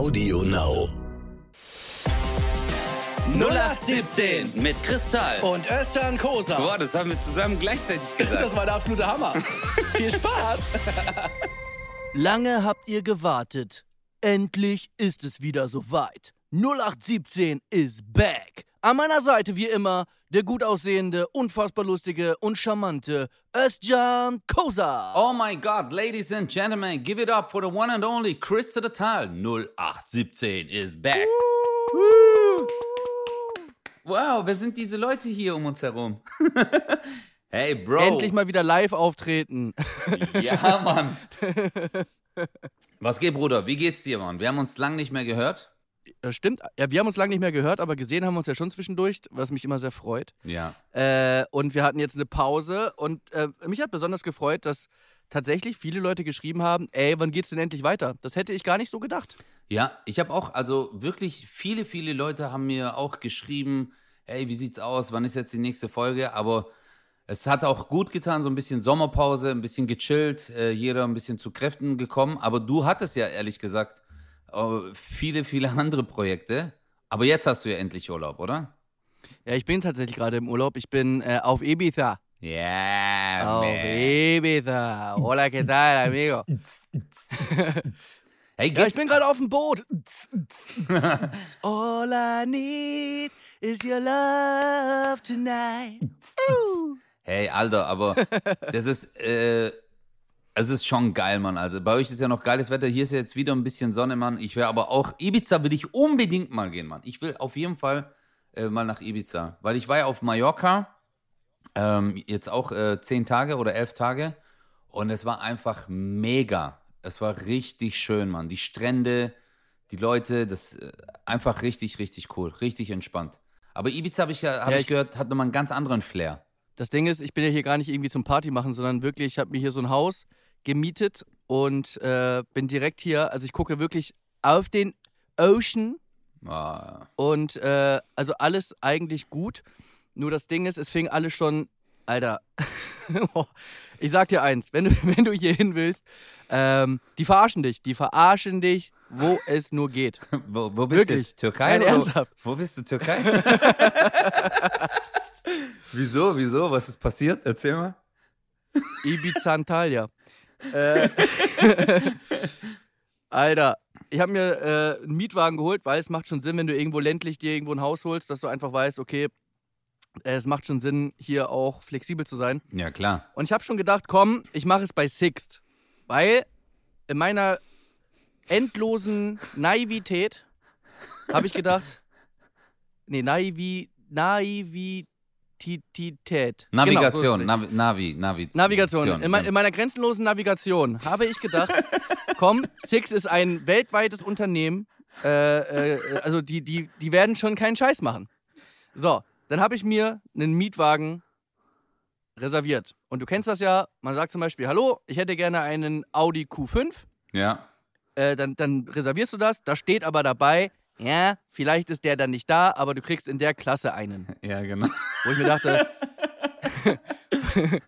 Audio Now. 0817 mit Kristall. Und Özcan Kosa. Boah, das haben wir zusammen gleichzeitig gesagt. Das war der absolute Hammer. Viel Spaß. Lange habt ihr gewartet. Endlich ist es wieder soweit. 0817 is back. An meiner Seite wie immer der gut aussehende, unfassbar lustige und charmante Özcan Kosa. Oh my God, ladies and gentlemen, give it up for the one and only Chris to the Tal. 0817 is back. Wow, wer sind diese Leute hier um uns herum? hey, Bro. Endlich mal wieder live auftreten. Ja, Mann. Was geht, Bruder? Wie geht's dir, Mann? Wir haben uns lang nicht mehr gehört. Das stimmt. Ja, wir haben uns lange nicht mehr gehört, aber gesehen haben wir uns ja schon zwischendurch, was mich immer sehr freut. Ja. Äh, und wir hatten jetzt eine Pause und äh, mich hat besonders gefreut, dass tatsächlich viele Leute geschrieben haben, ey, wann geht's denn endlich weiter? Das hätte ich gar nicht so gedacht. Ja, ich habe auch, also wirklich viele, viele Leute haben mir auch geschrieben, hey, wie sieht's aus? Wann ist jetzt die nächste Folge? Aber es hat auch gut getan, so ein bisschen Sommerpause, ein bisschen gechillt, äh, jeder ein bisschen zu Kräften gekommen. Aber du hattest ja ehrlich gesagt äh, viele, viele andere Projekte. Aber jetzt hast du ja endlich Urlaub, oder? Ja, ich bin tatsächlich gerade im Urlaub. Ich bin äh, auf Ibiza. Ja, Auf Ibiza. Hola, ¿qué tal, amigo? Hey, Ja, ich bin gerade auf dem Boot. All I need is your love tonight. Hey, Alter, aber das ist, äh, es ist schon geil, Mann. Also bei euch ist ja noch geiles Wetter. Hier ist ja jetzt wieder ein bisschen Sonne, Mann. Ich wäre aber auch, Ibiza will ich unbedingt mal gehen, Mann. Ich will auf jeden Fall äh, mal nach Ibiza. Weil ich war ja auf Mallorca, ähm, jetzt auch äh, zehn Tage oder elf Tage. Und es war einfach mega. Es war richtig schön, Mann. Die Strände, die Leute, das äh, einfach richtig, richtig cool. Richtig entspannt. Aber Ibiza habe ich ja, hab Ja, ich ich- gehört, hat nochmal einen ganz anderen Flair. Das Ding ist, ich bin ja hier gar nicht irgendwie zum Party machen, sondern wirklich, ich habe mir hier so ein Haus gemietet und äh, bin direkt hier. Also ich gucke wirklich auf den Ocean Ah. und äh, also alles eigentlich gut. Nur das Ding ist, es fing alles schon, Alter. ich sag dir eins, wenn du, wenn du hier hin willst, ähm, die verarschen dich. Die verarschen dich, wo es nur geht. Wo, wo bist Wirklich. du? Türkei? Nein, ernsthaft. Wo bist du? Türkei? wieso? Wieso? Was ist passiert? Erzähl mal. Ibiza Antalya. Äh, Alter, ich habe mir äh, einen Mietwagen geholt, weil es macht schon Sinn, wenn du irgendwo ländlich dir irgendwo ein Haus holst, dass du einfach weißt, okay, es macht schon Sinn, hier auch flexibel zu sein. Ja, klar. Und ich habe schon gedacht, komm, ich mache es bei Sixt. Weil in meiner endlosen Naivität habe ich gedacht, nee, Naivi, Genau, so ist Navigation. es. Navi, Navi, Navi. Navigation. In, mein, in meiner grenzenlosen Navigation habe ich gedacht, komm, Six ist ein weltweites Unternehmen. Äh, äh, also die, die, die werden schon keinen Scheiß machen. So, dann habe ich mir einen Mietwagen reserviert. Und du kennst das ja, man sagt zum Beispiel, hallo, ich hätte gerne einen Audi Q5. Ja. Äh, dann, dann reservierst du das. Da steht aber dabei, ja, vielleicht ist der dann nicht da, aber du kriegst in der Klasse einen. Ja, genau. Wo ich mir dachte,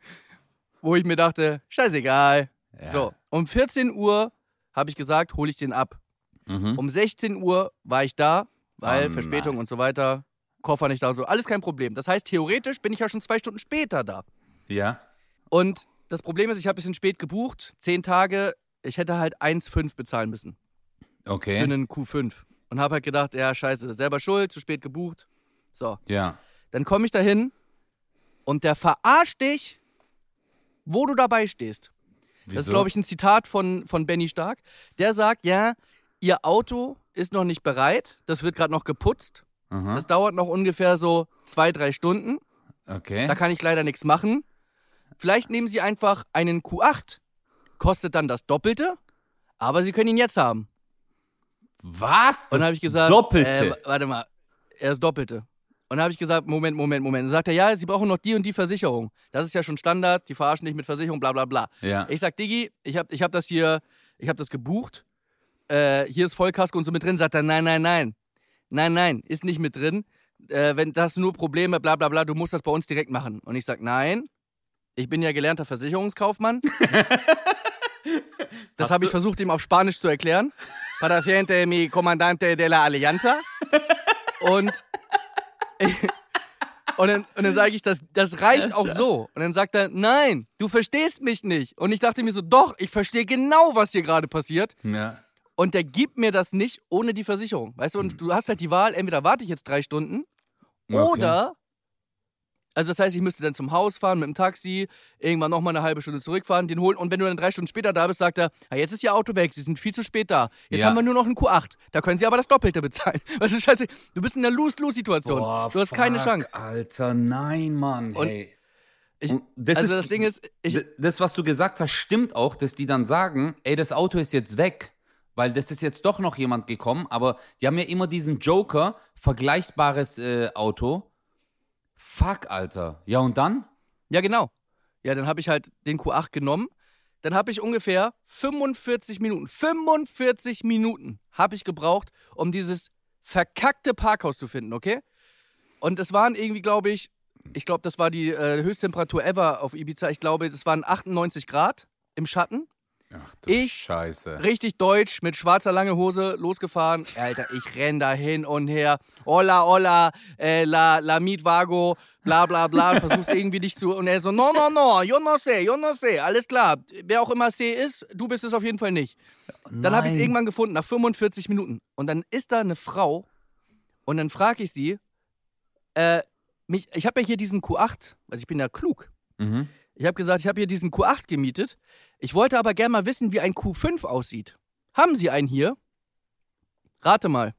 wo ich mir dachte, scheißegal. Ja. So, um 14 Uhr habe ich gesagt, hole ich den ab. Mhm. Um 16 Uhr war ich da, weil Oh Verspätung und so weiter, Koffer nicht da und so, alles kein Problem. Das heißt, theoretisch bin ich ja schon zwei Stunden später da. Ja. Und das Problem ist, ich habe ein bisschen spät gebucht, zehn Tage, ich hätte halt 1,5 bezahlen müssen für Okay. einen Q5. Und habe halt gedacht, ja, scheiße, selber schuld, zu spät gebucht. So, Ja. Dann komme ich da hin und der verarscht dich, wo du dabei stehst. Wieso? Das ist, glaube ich, ein Zitat von, von Benny Stark. Der sagt, ja, ihr Auto ist noch nicht bereit, das wird gerade noch geputzt. Aha. Das dauert noch ungefähr so zwei, drei Stunden. Okay. Da kann ich leider nichts machen. Vielleicht nehmen Sie einfach einen Q8. Kostet dann das Doppelte, aber Sie können ihn jetzt haben. Was? Und dann habe ich gesagt, Doppelte. Äh, warte mal, er ist Doppelte. Und dann habe ich gesagt, Moment, Moment, Moment. Dann sagt er, ja, Sie brauchen noch die und die Versicherung. Das ist ja schon Standard, die verarschen dich mit Versicherung, bla bla bla. ja. Ich sag, Diggi, ich habe ich hab das hier, ich habe das gebucht. Äh, hier ist Vollkasko und so mit drin. Sagt er, nein, nein, nein. Nein, nein, ist nicht mit drin. Äh, wenn da hast du nur Probleme, bla bla bla, du musst das bei uns direkt machen. Und ich sag, nein, ich bin ja gelernter Versicherungskaufmann. das habe ich versucht, ihm auf Spanisch zu erklären. Parafiente mi comandante de la Alianza. Und, und dann, und dann sage ich, das, das reicht auch so. Und dann sagt er, nein, du verstehst mich nicht. Und ich dachte mir so, doch, ich verstehe genau, was hier gerade passiert. Ja. Und der gibt mir das nicht ohne die Versicherung. Weißt du, und du hast halt die Wahl, entweder warte ich jetzt drei Stunden Okay. oder. Also das heißt, ich müsste dann zum Haus fahren mit dem Taxi, irgendwann nochmal eine halbe Stunde zurückfahren, den holen. Und wenn du dann drei Stunden später da bist, sagt er, ja, jetzt ist Ihr Auto weg, Sie sind viel zu spät da. Jetzt Ja. haben wir nur noch einen Q8. Da können Sie aber das Doppelte bezahlen. Weißt du, scheiße, du bist in einer Lose-Lose-Situation. Du hast keine fuck, Chance. Alter, nein, Mann. Und hey. Ich, das also ist- das Ding ist, ich, das, was du gesagt hast, stimmt auch, dass die dann sagen, ey, das Auto ist jetzt weg, weil das ist jetzt doch noch jemand gekommen, aber die haben ja immer diesen Joker, vergleichbares äh, Auto. Fuck, Alter. Ja, und dann? Ja, genau. Ja, dann habe ich halt den Q8 genommen. Dann habe ich ungefähr 45 Minuten, 45 Minuten habe ich gebraucht, um dieses verkackte Parkhaus zu finden, okay? Und es waren irgendwie, glaube ich, ich glaube, das war die äh, Höchsttemperatur ever auf Ibiza. Ich glaube, es waren 98 Grad im Schatten. Ach du Ich- Scheiße. Richtig deutsch, mit schwarzer lange Hose losgefahren. Alter, ich renn da hin und her. Hola, hola, äh, la, la Mietwago, bla bla bla. Versuchst irgendwie dich zu. Und er so, no, no, no, yo no sé, yo no sé. Alles klar. Wer auch immer C ist, du bist es auf jeden Fall nicht. Dann habe ich es Nein. irgendwann gefunden, nach 45 Minuten. Und dann ist da eine Frau und dann frage ich sie, äh, mich, ich habe ja hier diesen Q8, also ich bin ja klug. Mhm. Ich habe gesagt, ich habe hier diesen Q8 gemietet. Ich wollte aber gerne mal wissen, wie ein Q5 aussieht. Haben Sie einen hier? Rate mal.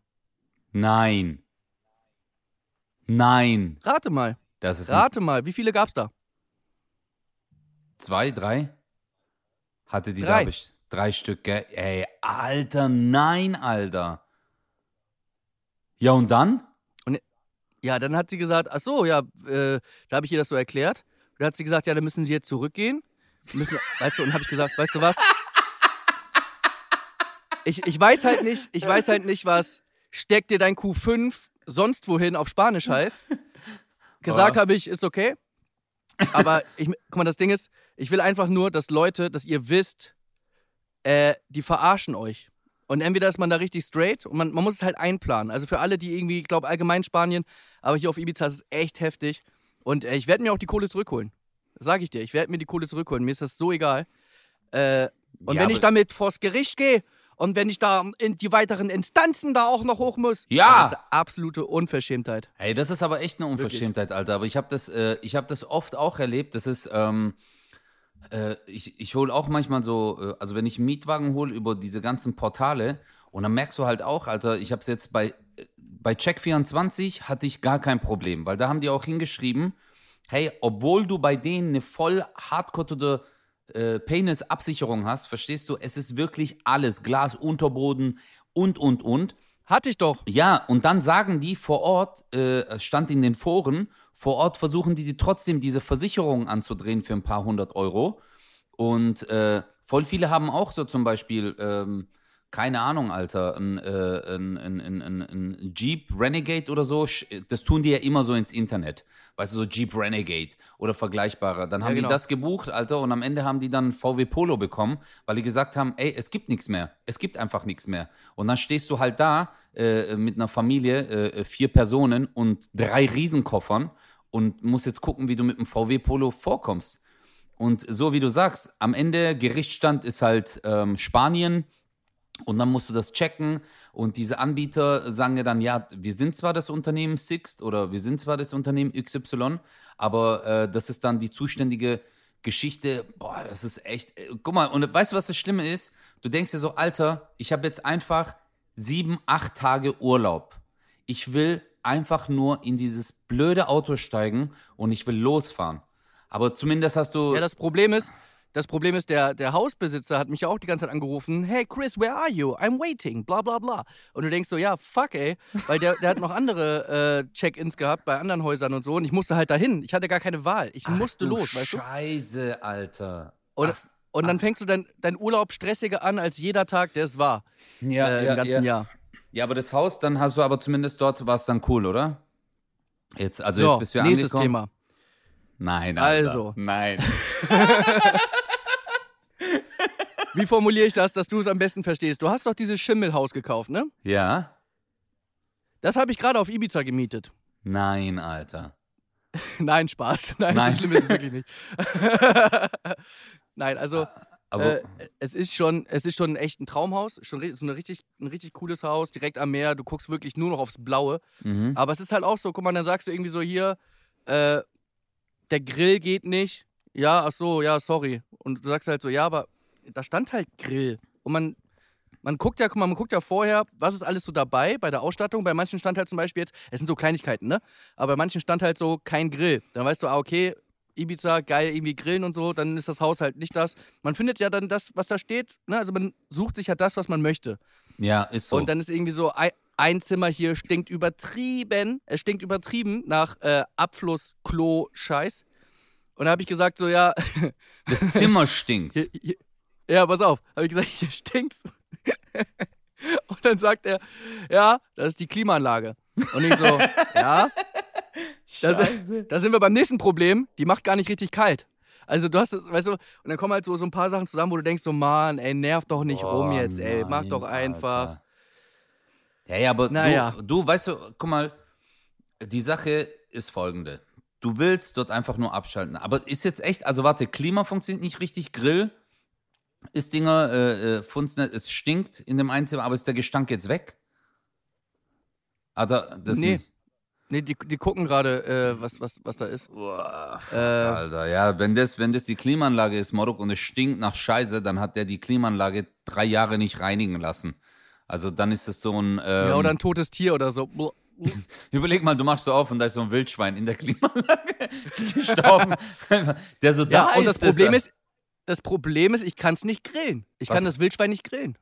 Nein. Nein. Rate mal. Das ist Rate mal. Wie viele gab's da? nicht zwei, drei? Hatte die Drei. da best- drei Stück, gell? Ey, Alter, nein, Alter. Ja, und dann? Ja, dann hat sie gesagt, ach so, ja, äh, da habe ich ihr das so erklärt. Da hat sie gesagt, ja, dann müssen Sie jetzt zurückgehen. Müssen, weißt du, und habe ich gesagt, weißt du was? Ich, ich weiß halt nicht, ich weiß halt nicht, was steckt dir dein Q5 sonst wohin auf Spanisch heißt. Gesagt Oh. habe ich, ist okay. Aber ich, guck mal, das Ding ist, ich will einfach nur, dass Leute, dass ihr wisst, äh, die verarschen euch. Und entweder ist man da richtig straight und man, man muss es halt einplanen. Also für alle, die irgendwie, ich glaube, allgemein Spanien, aber hier auf Ibiza ist es echt heftig. Und äh, ich werde mir auch die Kohle zurückholen. Sag ich dir, ich werde mir die Kohle zurückholen. Mir ist das so egal. Äh, und Ja, wenn ich damit vors Gericht gehe und wenn ich da in die weiteren Instanzen da auch noch hoch muss, Ja. das ist absolute Unverschämtheit. Hey, das ist aber echt eine Unverschämtheit, Alter. Aber ich habe das, äh, ich habe das oft auch erlebt. Das ist, ähm, äh, ich, ich hole auch manchmal so, äh, also wenn ich einen Mietwagen hole über diese ganzen Portale und dann merkst du halt auch, Alter, ich habe es jetzt bei, bei Check24 hatte ich gar kein Problem, weil da haben die auch hingeschrieben, hey, obwohl du bei denen eine voll hardcore äh, Penis-Absicherung hast, verstehst du, es ist wirklich alles, Glas, Unterboden und, und, und. Hatte ich doch. Ja, und dann sagen die vor Ort, äh, es stand in den Foren, vor Ort versuchen die, die trotzdem diese Versicherungen anzudrehen für ein paar hundert Euro. Und äh, voll viele haben auch so zum Beispiel, ähm, keine Ahnung, Alter, ein, äh, ein, ein, ein, Jeep Renegade oder so. Das tun die ja immer so ins Internet. Weißt du, so Jeep Renegade oder vergleichbarer. Dann haben genau. die das gebucht, Alter, und am Ende haben die dann VW Polo bekommen, weil die gesagt haben, ey, es gibt nichts mehr. Es gibt einfach nichts mehr. Und dann stehst du halt da äh, mit einer Familie, äh, vier Personen und drei Riesenkoffern und musst jetzt gucken, wie du mit dem VW Polo vorkommst. Und so wie du sagst, am Ende Gerichtsstand ist halt ähm, Spanien und dann musst du das checken und diese Anbieter sagen ja dann, ja, wir sind zwar das Unternehmen Sixt oder wir sind zwar das Unternehmen XY, aber äh, das ist dann die zuständige Geschichte. Boah, das ist echt. Äh, guck mal, und weißt du, was das Schlimme ist? Du denkst dir so, Alter, ich habe jetzt einfach sieben, acht Tage Urlaub. Ich will einfach nur in dieses blöde Auto steigen und ich will losfahren. Aber zumindest hast du. Ja, das Problem ist, das Problem ist, der, der Hausbesitzer hat mich ja auch die ganze Zeit angerufen. Hey Chris, where are you? I'm waiting. Bla bla bla. Und du denkst so, ja, fuck, ey. Weil der, der hat noch andere äh, Check-ins gehabt bei anderen Häusern und so. Und ich musste halt dahin. Ich hatte gar keine Wahl. Ich Ach musste los, weißt du? Scheiße, Alter. Und, Ach, und dann fängst du dein, dein Urlaub stressiger an als jeder Tag, der es war ja, äh, ja, im ganzen ja. Jahr. Ja, aber das Haus, dann hast du aber zumindest dort, war es dann cool, oder? Jetzt, also So, jetzt bist du nächstes angekommen. Thema. Nein, Alter. Also. Nein. Wie formuliere ich das, dass du es am besten verstehst? Du hast doch dieses Schimmelhaus gekauft, ne? Ja? Das habe ich gerade auf Ibiza gemietet. Nein, Alter. Nein, Spaß. Nein, Nein. so schlimm ist es wirklich nicht. Nein, also Aber äh, es ist schon, es ist schon echt ein Traumhaus, schon so eine richtig, ein richtig cooles Haus, direkt am Meer. Du guckst wirklich nur noch aufs Blaue. mhm. Aber es ist halt auch so, guck mal, dann sagst du irgendwie so hier, äh, der Grill geht nicht. Ja, ach so, ja, sorry. Und du sagst halt so, ja, aber da stand halt Grill. Und man, man guckt ja, guck mal, man guckt ja vorher, was ist alles so dabei bei der Ausstattung. Bei manchen stand halt zum Beispiel jetzt, es sind so Kleinigkeiten, ne? Aber bei manchen stand halt so kein Grill. Dann weißt du, ah, okay, Ibiza, geil, irgendwie grillen und so, dann ist das Haus halt nicht das. Man findet ja dann das, was da steht, ne? Also man sucht sich ja das, was man möchte. ja, ist so. Und dann ist irgendwie so, ein, Zimmer hier stinkt übertrieben. Es stinkt übertrieben nach äh, Abfluss, Klo, Scheiß. Und da habe ich gesagt, so, ja, das Zimmer stinkt. hier, hier, ja, pass auf, habe ich gesagt, hier stinkt's. Und dann sagt er, ja, das ist die Klimaanlage. Und ich so, ja, das, da sind wir beim nächsten Problem, die macht gar nicht richtig kalt. Also du hast, weißt du, und dann kommen halt so, so ein paar Sachen zusammen, wo du denkst so, Mann, ey, nerv doch nicht rum Oh, jetzt, ey, mach nein, doch einfach. Alter. Ja, ja, aber Naja. du, du, weißt du, guck mal, die Sache ist folgende. Du willst dort einfach nur abschalten. Aber ist jetzt echt, also warte, Klima funktioniert nicht richtig, Grill ist Dinger, äh, äh, es stinkt in dem einen Zimmer, aber ist der Gestank jetzt weg? Ah, da, das Nee. nicht. Nee, die, die gucken gerade, äh, was, was, was da ist. Boah, Äh, Alter, ja, wenn das, wenn das die Klimaanlage ist, Morok, und es stinkt nach Scheiße, dann hat der die Klimaanlage drei Jahre nicht reinigen lassen. Also dann ist das so ein. Ähm, ja, oder ein totes Tier oder so. Überleg mal, du machst so auf und da ist so ein Wildschwein in der Klimaanlage gestorben. der so Ja, da und das ist. Problem ist, das Problem ist, ich kann es nicht grillen. Ich kann Was? das Wildschwein nicht grillen.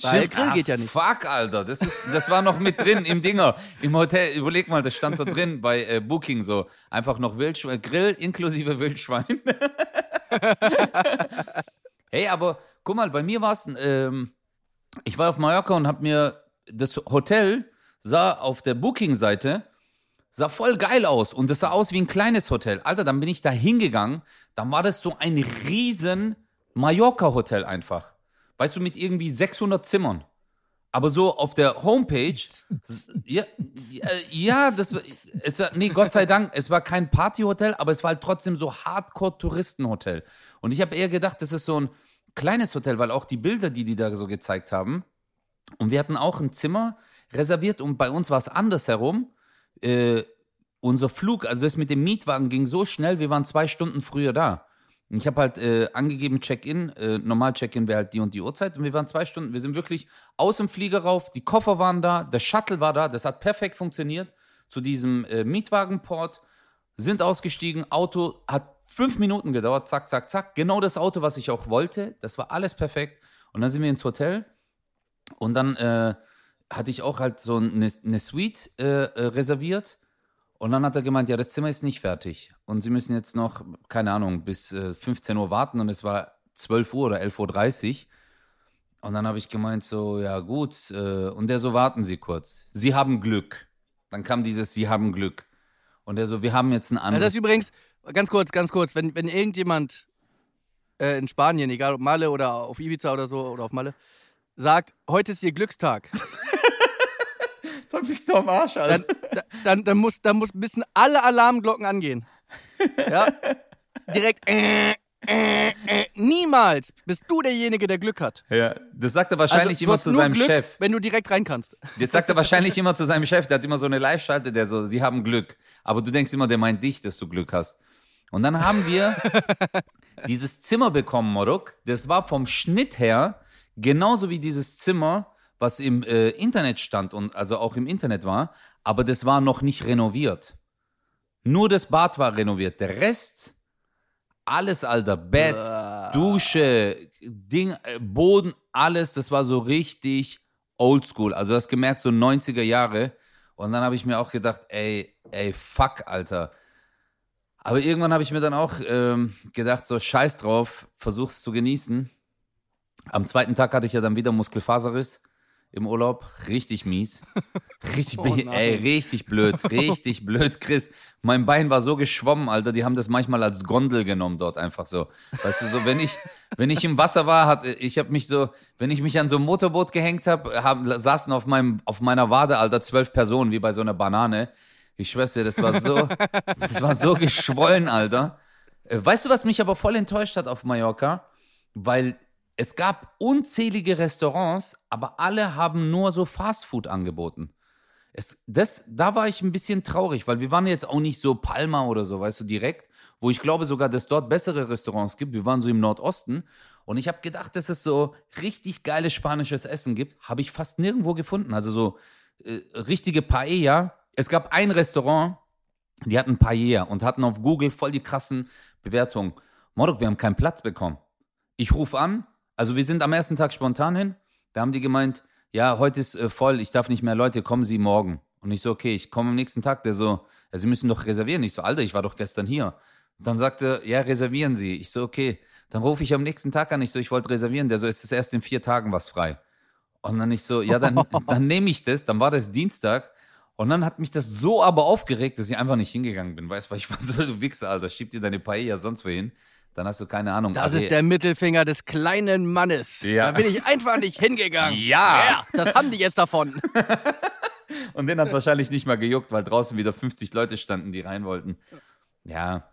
Weil Stimmt. Grill ah, geht ja nicht. Fuck, Alter. Das, ist, das war noch mit drin im Dinger. Im Hotel. Überleg mal, das stand so drin bei äh, Booking so. Einfach noch Wildschwein. Grill inklusive Wildschwein. hey, aber guck mal, bei mir war es. Ähm, ich war auf Mallorca und hab mir das Hotel sah auf der Booking-Seite sah voll geil aus und das sah aus wie ein kleines Hotel. Alter, dann bin ich da hingegangen, dann war das so ein riesen Mallorca-Hotel einfach. Weißt du, mit irgendwie 600 Zimmern. Aber so auf der Homepage, ja, ja, das war, es war, nee, Gott sei Dank, es war kein Partyhotel, aber es war halt trotzdem so Hardcore-Touristenhotel. Und ich habe eher gedacht, das ist so ein kleines Hotel, weil auch die Bilder, die die da so gezeigt haben, und wir hatten auch ein Zimmer reserviert und bei uns war es andersherum. Äh, unser Flug, also das mit dem Mietwagen ging so schnell, wir waren zwei Stunden früher da. Und ich habe halt äh, angegeben, Check-in, äh, normal Check-in wäre halt die und die Uhrzeit und wir waren zwei Stunden, wir sind wirklich aus dem Flieger rauf, die Koffer waren da, der Shuttle war da, das hat perfekt funktioniert zu diesem äh, Mietwagenport, sind ausgestiegen, Auto hat fünf Minuten gedauert, zack, zack, zack, genau das Auto, was ich auch wollte, das war alles perfekt und dann sind wir ins Hotel und dann äh, hatte ich auch halt so eine, eine Suite äh, äh, reserviert. Und dann hat er gemeint, ja, das Zimmer ist nicht fertig. Und sie müssen jetzt noch, keine Ahnung, bis äh, 15 Uhr warten. Und es war 12 Uhr oder 11.30 Uhr. Und dann habe ich gemeint, so, ja gut. Äh, und der so, warten Sie kurz. Sie haben Glück. Dann kam dieses, Sie haben Glück. Und der so, wir haben jetzt ein Ja, anderes. das ist übrigens, ganz kurz, ganz kurz, wenn, wenn irgendjemand äh, in Spanien, egal ob Malle oder auf Ibiza oder so, oder auf Malle, sagt, heute ist ihr Glückstag, Dann bist du am Arsch, dann, da- dann, dann, muss, dann muss, müssen alle Alarmglocken angehen. Ja? Direkt, äh, äh, äh, niemals bist du derjenige, der Glück hat. Ja, das sagt er wahrscheinlich Also, immer zu seinem Glück, Chef. Wenn du direkt rein kannst. Jetzt sagt er wahrscheinlich immer zu seinem Chef, der hat immer so eine Live-Schalte, der so, sie haben Glück. Aber du denkst immer, der meint dich, dass du Glück hast. Und dann haben wir dieses Zimmer bekommen, Morok. Das war vom Schnitt her genauso wie dieses Zimmer, was im äh, Internet stand und also auch im Internet war. Aber das war noch nicht renoviert. Nur das Bad war renoviert. Der Rest, alles, Alter. Bett, Uah. Dusche, Ding, äh, Boden, alles. Das war so richtig oldschool. Also du hast gemerkt, so 90er Jahre. Und dann habe ich mir auch gedacht, ey, ey, fuck, Alter. Aber irgendwann habe ich mir dann auch ähm, gedacht, so scheiß drauf, versuch's zu genießen. Am zweiten Tag hatte ich ja dann wieder Muskelfaserriss. Im Urlaub. Richtig mies. Richtig, Oh ey, richtig blöd. Richtig blöd, Chris. Mein Bein war so geschwommen, Alter. Die haben das manchmal als Gondel genommen dort einfach so. Weißt du, so wenn ich, wenn ich im Wasser war, hat, ich habe mich so, wenn ich mich an so ein Motorboot gehängt habe, haben, saßen auf meinem, auf meiner Wade, Alter, zwölf Personen, wie bei so einer Banane. Ich schwör's dir, das war so, das war so geschwollen, Alter. Äh, Weißt du, was mich aber voll enttäuscht hat auf Mallorca? Weil es gab unzählige Restaurants, aber alle haben nur so Fastfood angeboten. Es, das, da war ich ein bisschen traurig, weil wir waren jetzt auch nicht so Palma oder so, weißt du, direkt, wo ich glaube sogar, dass dort bessere Restaurants gibt. Wir waren so im Nordosten und ich habe gedacht, dass es so richtig geiles spanisches Essen gibt. Habe ich fast nirgendwo gefunden. Also so äh, richtige Paella. Es gab ein Restaurant, die hatten Paella und hatten auf Google voll die krassen Bewertungen. Morok, wir haben keinen Platz bekommen. Ich rufe an, also wir sind am ersten Tag spontan hin. Da haben die gemeint, ja, heute ist äh, voll, ich darf nicht mehr, Leute, kommen Sie morgen. Und ich so, okay, ich komme am nächsten Tag. Der so, ja, Sie müssen doch reservieren. Ich so, Alter, ich war doch gestern hier. Dann sagte, ja, reservieren Sie. Ich so, okay. Dann rufe ich am nächsten Tag an. Ich so, ich wollte reservieren. Der so, es ist erst in vier Tagen was frei. Und dann ich so, ja, dann, dann nehme ich das. Dann war das Dienstag. Und dann hat mich das so aber aufgeregt, dass ich einfach nicht hingegangen bin. Weißt du, weil ich war so, du Wichser, Alter, schieb dir deine Paella sonst wohin. Dann hast du keine Ahnung. Das Also, ist der Mittelfinger des kleinen Mannes. Ja. Da bin ich einfach nicht hingegangen. Ja. ja. Das haben die jetzt davon. Und den hat es wahrscheinlich nicht mal gejuckt, weil draußen wieder 50 Leute standen, die rein wollten. Ja.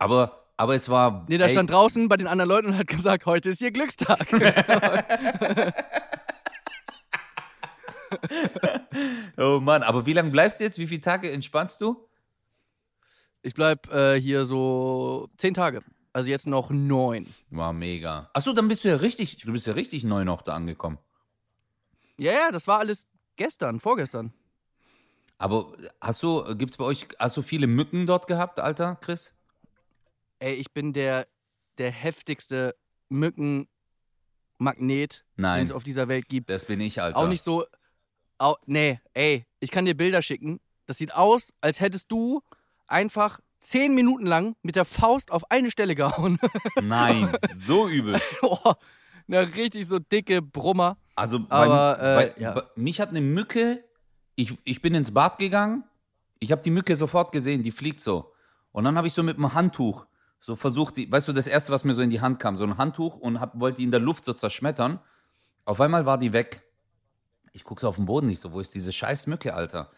Aber, aber es war. Nee, ey, stand draußen bei den anderen Leuten und hat gesagt, heute ist ihr Glückstag. Oh Mann, aber wie lange bleibst du jetzt? Wie viele Tage entspannst du? Ich bleib äh, hier so zehn Tage. Also jetzt noch neun. War mega. Achso, dann bist du ja richtig, du bist ja richtig neu noch da angekommen. Ja, ja, das war alles gestern, vorgestern. Aber hast du, gibt's bei euch, hast du viele Mücken dort gehabt, Alter, Chris? Ey, ich bin der, der heftigste Mückenmagnet, den es auf dieser Welt gibt. das bin ich, Alter. Auch nicht so. Au, nee, ey, ich kann dir Bilder schicken. Das sieht aus, als hättest du einfach zehn Minuten lang mit der Faust auf eine Stelle gehauen. Nein, so übel. oh, eine richtig so dicke Brummer. Also bei, Aber, äh, bei, ja. bei, mich hat eine Mücke, ich, ich bin ins Bad gegangen, ich habe die Mücke sofort gesehen, die fliegt so. Und dann habe ich so mit einem Handtuch so versucht, die, weißt du, das erste, was mir so in die Hand kam, so ein Handtuch und hab, wollte die in der Luft so zerschmettern. Auf einmal war die weg. Ich gucke so auf den Boden nicht so, wo ist diese scheiß Mücke, Alter?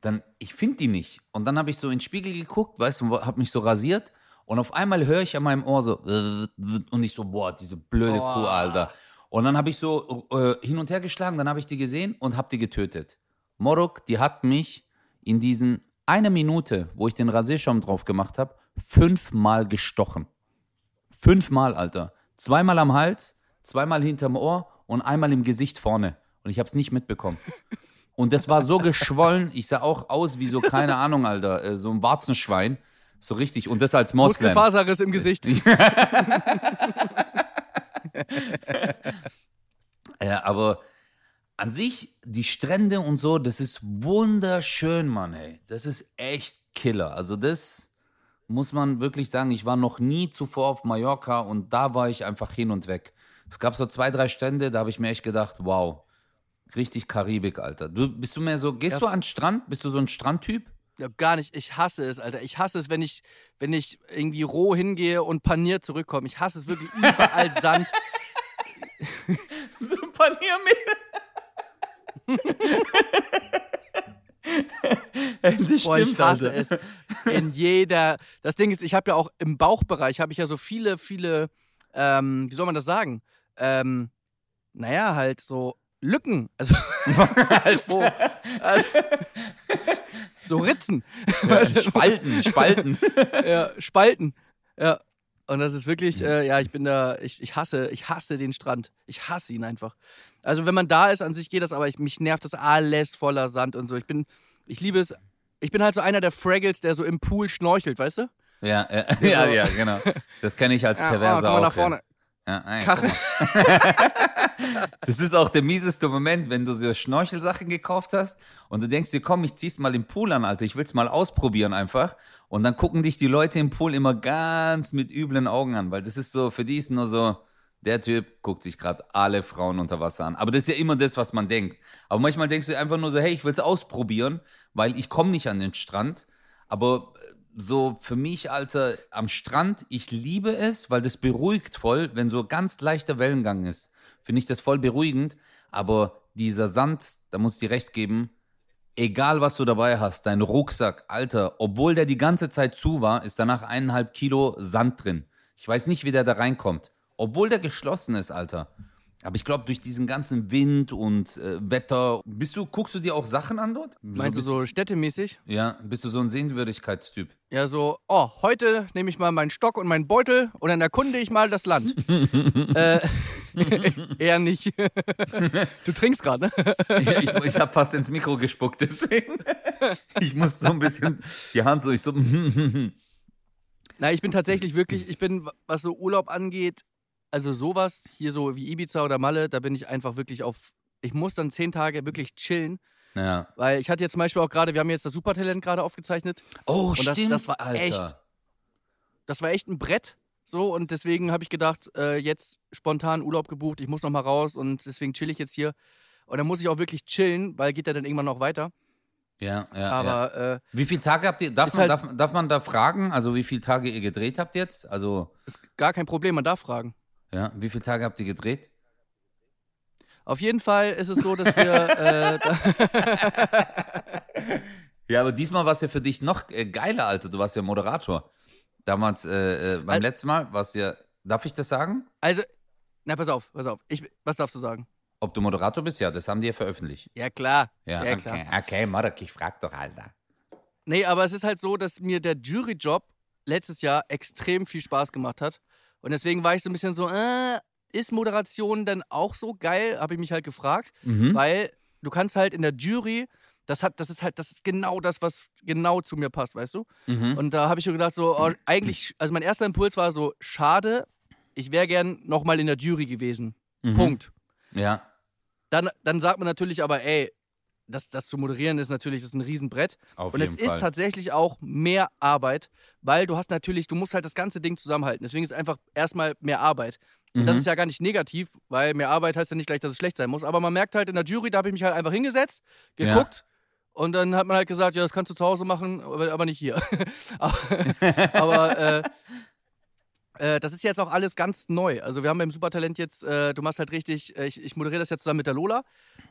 Dann, ich finde die nicht. Und dann habe ich so in den Spiegel geguckt, weißt du, habe mich so rasiert. Und auf einmal höre ich an meinem Ohr so, und ich so, boah, diese blöde Boah. Kuh, Alter. Und dann habe ich so äh, hin und her geschlagen, dann habe ich die gesehen und habe die getötet. Morok, die hat mich in diesen einer Minute, wo ich den Rasierschaum drauf gemacht habe, fünfmal gestochen. Fünfmal, Alter. Zweimal am Hals, zweimal hinterm Ohr und einmal im Gesicht vorne. Und ich habe es nicht mitbekommen. Und das war so geschwollen, ich sah auch aus wie so, keine Ahnung, Alter, äh, so ein Warzenschwein. So richtig. Und das als Moslem. Muskelfaserriss im Gesicht. Ja, aber an sich, die Strände und so, das ist wunderschön, Mann, ey. Das ist echt Killer. Also das muss man wirklich sagen. Ich war noch nie zuvor auf Mallorca und da war ich einfach hin und weg. Es gab so zwei, drei Strände, da habe ich mir echt gedacht, wow, richtig Karibik, Alter. Du, bist du mehr so, gehst Ja. du an den Strand? Bist du so ein Strandtyp? Ja, gar nicht. Ich hasse es, Alter. Ich hasse es, wenn ich, wenn ich irgendwie roh hingehe und paniert zurückkomme. Ich hasse es wirklich überall Sand. So ein Paniermehl. das Boah, ich hasse es. In jeder. Das Ding ist, ich habe ja auch im Bauchbereich habe ich ja so viele, viele, ähm, wie soll man das sagen? Ähm, naja, halt so Lücken. Also, wo, äh, so Ritzen. Spalten, Spalten. ja, Spalten. Ja. Und das ist wirklich, äh, ja, ich bin da, ich, ich hasse, ich hasse den Strand. Ich hasse ihn einfach. Also wenn man da ist, an sich geht das, aber ich, mich nervt das alles voller Sand und so. Ich bin, ich liebe es. Ich bin halt so einer der Fraggles, der so im Pool schnorchelt, weißt du? Ja, ja, ja, ja, genau. Das kenne ich als Ja, Perverser oh, komm mal auch. nach vorne. Ja. Ja, ey, Kachel. guck mal. das ist auch der mieseste Moment, wenn du so Schnorchelsachen gekauft hast und du denkst dir, komm, ich zieh's mal im Pool an, Alter, ich will's mal ausprobieren einfach. Und dann gucken dich die Leute im Pool immer ganz mit üblen Augen an, weil das ist so, für die ist nur so, Der Typ guckt sich gerade alle Frauen unter Wasser an. Aber das ist ja immer das, was man denkt. Aber manchmal denkst du einfach nur so, hey, ich will es ausprobieren, weil ich komme nicht an den Strand. Aber äh, so für mich, Alter, am Strand, ich liebe es, weil das beruhigt voll, wenn so ganz leichter Wellengang ist. Finde ich das voll beruhigend. Aber dieser Sand, da muss ich dir recht geben, egal was du dabei hast, dein Rucksack, Alter, obwohl der die ganze Zeit zu war, ist danach eineinhalb Kilo Sand drin. Ich weiß nicht, wie der da reinkommt. Obwohl der geschlossen ist, Alter. Aber ich glaube, durch diesen ganzen Wind und äh, Wetter, bist du, guckst du dir auch Sachen an dort? Meinst du bist- so städtemäßig? Ja, bist du so ein Sehenswürdigkeitstyp? Ja, so, oh, heute nehme ich mal meinen Stock und meinen Beutel und dann erkunde ich mal das Land. äh, eher nicht. du trinkst gerade, ne? Ja, ich ich habe fast ins Mikro gespuckt, deswegen. Ich muss so ein bisschen die Hand so, ich so. Na, ich bin tatsächlich wirklich, ich bin, was so Urlaub angeht, also sowas, hier so wie Ibiza oder Malle, da bin ich einfach wirklich auf, ich muss dann zehn Tage wirklich chillen, Ja. weil ich hatte jetzt zum Beispiel auch gerade, wir haben jetzt das Supertalent gerade aufgezeichnet, Oh, das- stimmt, das war Alter. echt- das war echt ein Brett, so, und deswegen habe ich gedacht, äh, jetzt spontan Urlaub gebucht, ich muss noch mal raus und deswegen chill ich jetzt hier. Und dann muss ich auch wirklich chillen, weil geht ja dann irgendwann noch weiter. Ja, ja. ja. Aber äh, Wie viele Tage habt ihr, darf man, halt- darf, darf man da fragen, also wie viele Tage ihr gedreht habt jetzt? Also, ist gar kein Problem, man darf fragen. Ja, wie viele Tage habt ihr gedreht? Auf jeden Fall ist es so, dass wir. äh, Ja, aber diesmal war es ja für dich noch äh, geiler, Alter. Du warst ja Moderator. Damals, äh, äh, beim Al- letzten Mal warst du ja, darf ich das sagen? also, na, pass auf, pass auf. Ich, was darfst du sagen? Ob du Moderator bist? Ja, das haben die ja veröffentlicht. Ja, klar. Ja, Ja, okay. klar. Okay, Marek, ich frag doch, Alter. Nee, aber es ist halt so, dass mir der Juryjob letztes Jahr extrem viel Spaß gemacht hat. Und deswegen war ich so ein bisschen so, äh, ist Moderation denn auch so geil? Habe ich mich halt gefragt. Mhm. Weil du kannst halt in der Jury, das hat, das ist halt, das ist genau das, was genau zu mir passt, weißt du? Mhm. Und da habe ich so gedacht, so, oh, eigentlich, also mein erster Impuls war so, schade, ich wäre gern nochmal in der Jury gewesen. Mhm. Punkt. Ja. Dann, dann sagt man natürlich aber, ey, das, das zu moderieren ist natürlich das ist ein Riesenbrett. Auf Und es ist Fall. tatsächlich auch mehr Arbeit, weil du hast natürlich, du musst halt das ganze Ding zusammenhalten. Deswegen ist es einfach erstmal mehr Arbeit. Und das Mhm. ist ja gar nicht negativ, weil mehr Arbeit heißt ja nicht gleich, dass es schlecht sein muss. Aber man merkt halt in der Jury, da habe ich mich halt einfach hingesetzt, Ja. geguckt und dann hat man halt gesagt, ja, das kannst du zu Hause machen, aber, aber nicht hier. aber aber äh, äh, das ist jetzt auch alles ganz neu. Also wir haben beim Supertalent jetzt, äh, du machst halt richtig, äh, ich, ich moderiere das jetzt zusammen mit der Lola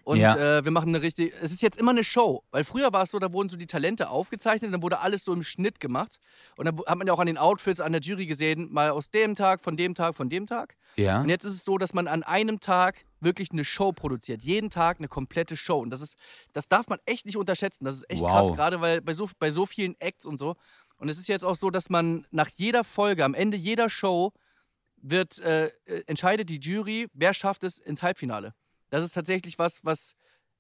und Ja. äh, wir machen eine richtig, es ist jetzt immer eine Show, weil früher war es so, da wurden so die Talente aufgezeichnet, dann wurde alles so im Schnitt gemacht und dann hat man ja auch an den Outfits an der Jury gesehen, mal aus dem Tag, von dem Tag, von dem Tag. Ja. Und jetzt ist es so, dass man an einem Tag wirklich eine Show produziert. Jeden Tag eine komplette Show. Und das ist, das darf man echt nicht unterschätzen. Das ist echt Wow. krass, gerade weil bei so, bei so vielen Acts und so. Und es ist jetzt auch so, dass man nach jeder Folge, am Ende jeder Show, wird, äh, äh, entscheidet die Jury, wer schafft es ins Halbfinale. Das ist tatsächlich was, was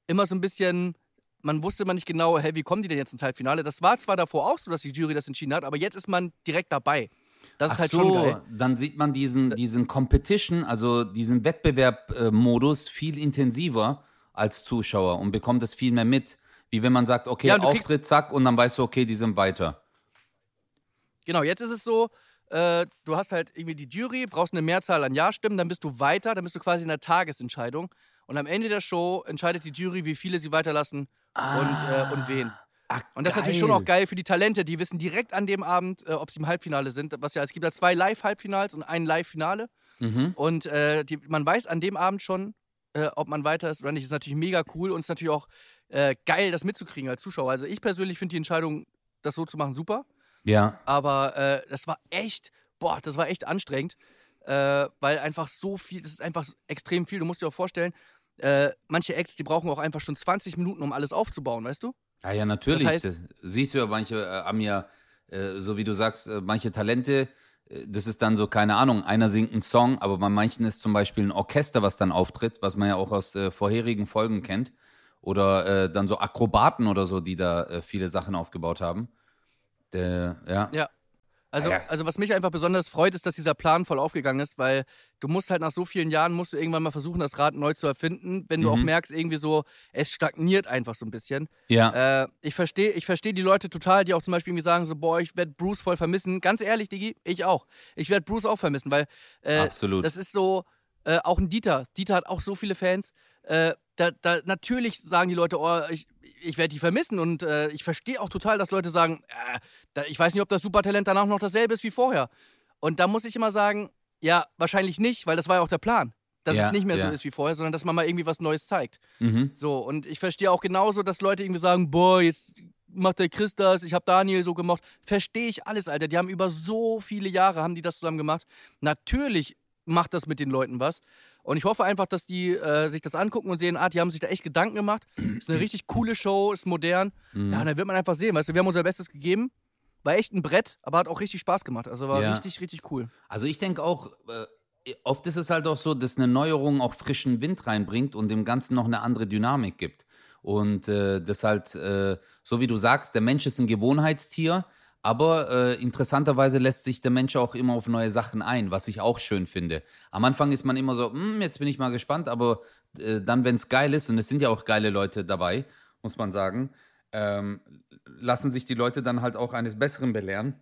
immer so ein bisschen, man wusste man nicht genau, hey, wie kommen die denn jetzt ins Halbfinale? Das war zwar davor auch so, dass die Jury das entschieden hat, aber jetzt ist man direkt dabei. Das ist Ach halt so, schon geil. dann sieht man diesen, diesen Competition, also diesen Wettbewerb-Modus viel intensiver als Zuschauer und bekommt es viel mehr mit. Wie wenn man sagt, okay, Ja, Auftritt, zack, und dann weißt du, okay, die sind weiter. Genau, jetzt ist es so, äh, du hast halt irgendwie die Jury, brauchst eine Mehrzahl an Ja-Stimmen, dann bist du weiter, dann bist du quasi in der Tagesentscheidung. Und am Ende der Show entscheidet die Jury, wie viele sie weiterlassen und, äh, und wen. Ach, Und das ist natürlich schon auch geil für die Talente, die wissen direkt an dem Abend, äh, ob sie im Halbfinale sind. Was ja, es gibt ja zwei Live-Halbfinals und ein Live-Finale. Mhm. Und äh, die, man weiß an dem Abend schon, äh, ob man weiter ist oder nicht. Das ist natürlich mega cool und ist natürlich auch äh, geil, das mitzukriegen als Zuschauer. Also ich persönlich finde die Entscheidung, das so zu machen, super. Ja, Aber äh, das war echt, boah, das war echt anstrengend, äh, weil einfach so viel, das ist einfach extrem viel. Du musst dir auch vorstellen, äh, manche Acts, die brauchen auch einfach schon 20 Minuten, um alles aufzubauen, weißt du? ah, ja, natürlich. Das heißt- das siehst du ja, manche äh, haben ja, äh, so wie du sagst, äh, manche Talente, das ist dann so, keine Ahnung, einer singt einen Song, aber bei manchen ist zum Beispiel ein Orchester, was dann auftritt, was man ja auch aus äh, vorherigen Folgen kennt. Oder äh, dann so Akrobaten oder so, die da äh, viele Sachen aufgebaut haben. Der, ja. Ja. Also, Ah ja. also was mich einfach besonders freut, ist, dass dieser Plan voll aufgegangen ist, weil du musst halt nach so vielen Jahren, musst du irgendwann mal versuchen, das Rad neu zu erfinden, wenn du Mhm. auch merkst, irgendwie so, es stagniert einfach so ein bisschen. Ja. Äh, ich verstehe ich versteh die Leute total, die auch zum Beispiel irgendwie sagen, so, boah, ich werde Bruce voll vermissen. Ganz ehrlich, Digi, ich auch. Ich werde Bruce auch vermissen, weil äh, Absolut. das ist so, Äh, auch ein Dieter. Dieter hat auch so viele Fans. Äh, da, da, natürlich sagen die Leute, oh, ich, ich werde die vermissen. Und äh, ich verstehe auch total, dass Leute sagen, äh, ich weiß nicht, ob das Supertalent danach noch dasselbe ist wie vorher. Und da muss ich immer sagen, ja, wahrscheinlich nicht, weil das war ja auch der Plan. Dass Ja, es nicht mehr ja. so ist wie vorher, sondern dass man mal irgendwie was Neues zeigt. Mhm. So, und ich verstehe auch genauso, dass Leute irgendwie sagen, boah, jetzt macht der Chris das, ich habe Daniel so gemacht. Verstehe ich alles, Alter. Die haben über so viele Jahre, haben die das zusammen gemacht. Natürlich macht das mit den Leuten was. Und ich hoffe einfach, dass die äh, sich das angucken und sehen, ah, die haben sich da echt Gedanken gemacht. Ist eine richtig coole Show, ist modern. Mhm. Ja, und dann wird man einfach sehen, weißt du, wir haben unser Bestes gegeben. War echt ein Brett, aber hat auch richtig Spaß gemacht. Also war Ja. richtig, richtig cool. Also ich denke auch, äh, oft ist es halt auch so, dass eine Neuerung auch frischen Wind reinbringt und dem Ganzen noch eine andere Dynamik gibt. Und äh, das halt, äh, so wie du sagst, der Mensch ist ein Gewohnheitstier, aber äh, interessanterweise lässt sich der Mensch auch immer auf neue Sachen ein, was ich auch schön finde. Am Anfang ist man immer so, "Hm, jetzt bin ich mal gespannt, aber äh, dann, wenn es geil ist, und es sind ja auch geile Leute dabei, muss man sagen, ähm, lassen sich die Leute dann halt auch eines Besseren belehren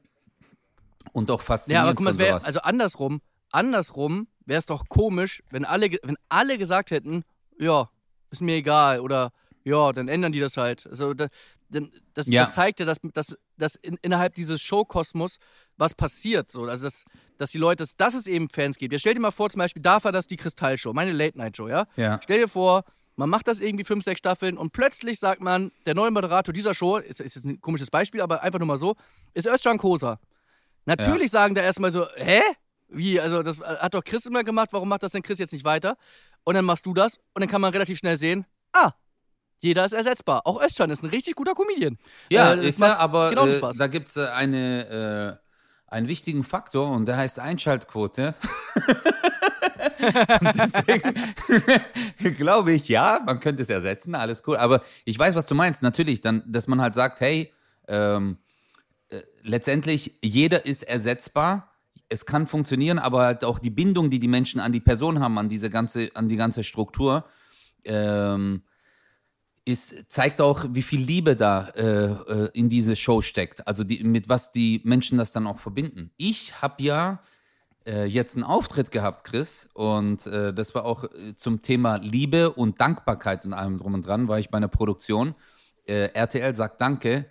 und auch Ja, faszinieren aber guck mal, wär, also andersrum, andersrum wäre es doch komisch, wenn alle, wenn alle gesagt hätten, ja, ist mir egal oder ja, dann ändern die das halt. Also da, denn das, Ja. das zeigt ja, dass, dass, dass in, innerhalb dieses Showkosmos was passiert. So. Also dass, dass die Leute, dass, dass es eben Fans gibt. Jetzt stell dir mal vor, zum Beispiel, da war das die Kristallshow, meine Late-Night-Show, ja? Ja. Stell dir vor, man macht das irgendwie fünf, sechs Staffeln und plötzlich sagt man, der neue Moderator dieser Show, ist, ist ein komisches Beispiel, aber einfach nur mal so, ist Özcan Kosa. Natürlich sagen da erstmal so, hä? Wie? Also, das hat doch Chris immer gemacht, warum macht das denn Chris jetzt nicht weiter? Und dann machst du das und dann kann man relativ schnell sehen, ah, jeder ist ersetzbar. Auch Özcan ist ein richtig guter Comedian. Ja, Äh, ist er, aber äh, da gibt es äh, eine, äh, einen wichtigen Faktor und der heißt Einschaltquote. deswegen glaube ich, ja, man könnte es ersetzen, alles cool. Aber ich weiß, was du meinst. Natürlich, dann, dass man halt sagt, hey, ähm, äh, letztendlich jeder ist ersetzbar. Es kann funktionieren, aber halt auch die Bindung, die die Menschen an die Person haben, an diese ganze, an die ganze Struktur, ähm, ist, zeigt auch, wie viel Liebe da äh, äh, in diese Show steckt. Also die, mit was die Menschen das dann auch verbinden. Ich habe ja äh, jetzt einen Auftritt gehabt, Chris, und äh, das war auch äh, zum Thema Liebe und Dankbarkeit und allem drum und dran, war ich bei einer Produktion. Äh, RTL sagt Danke.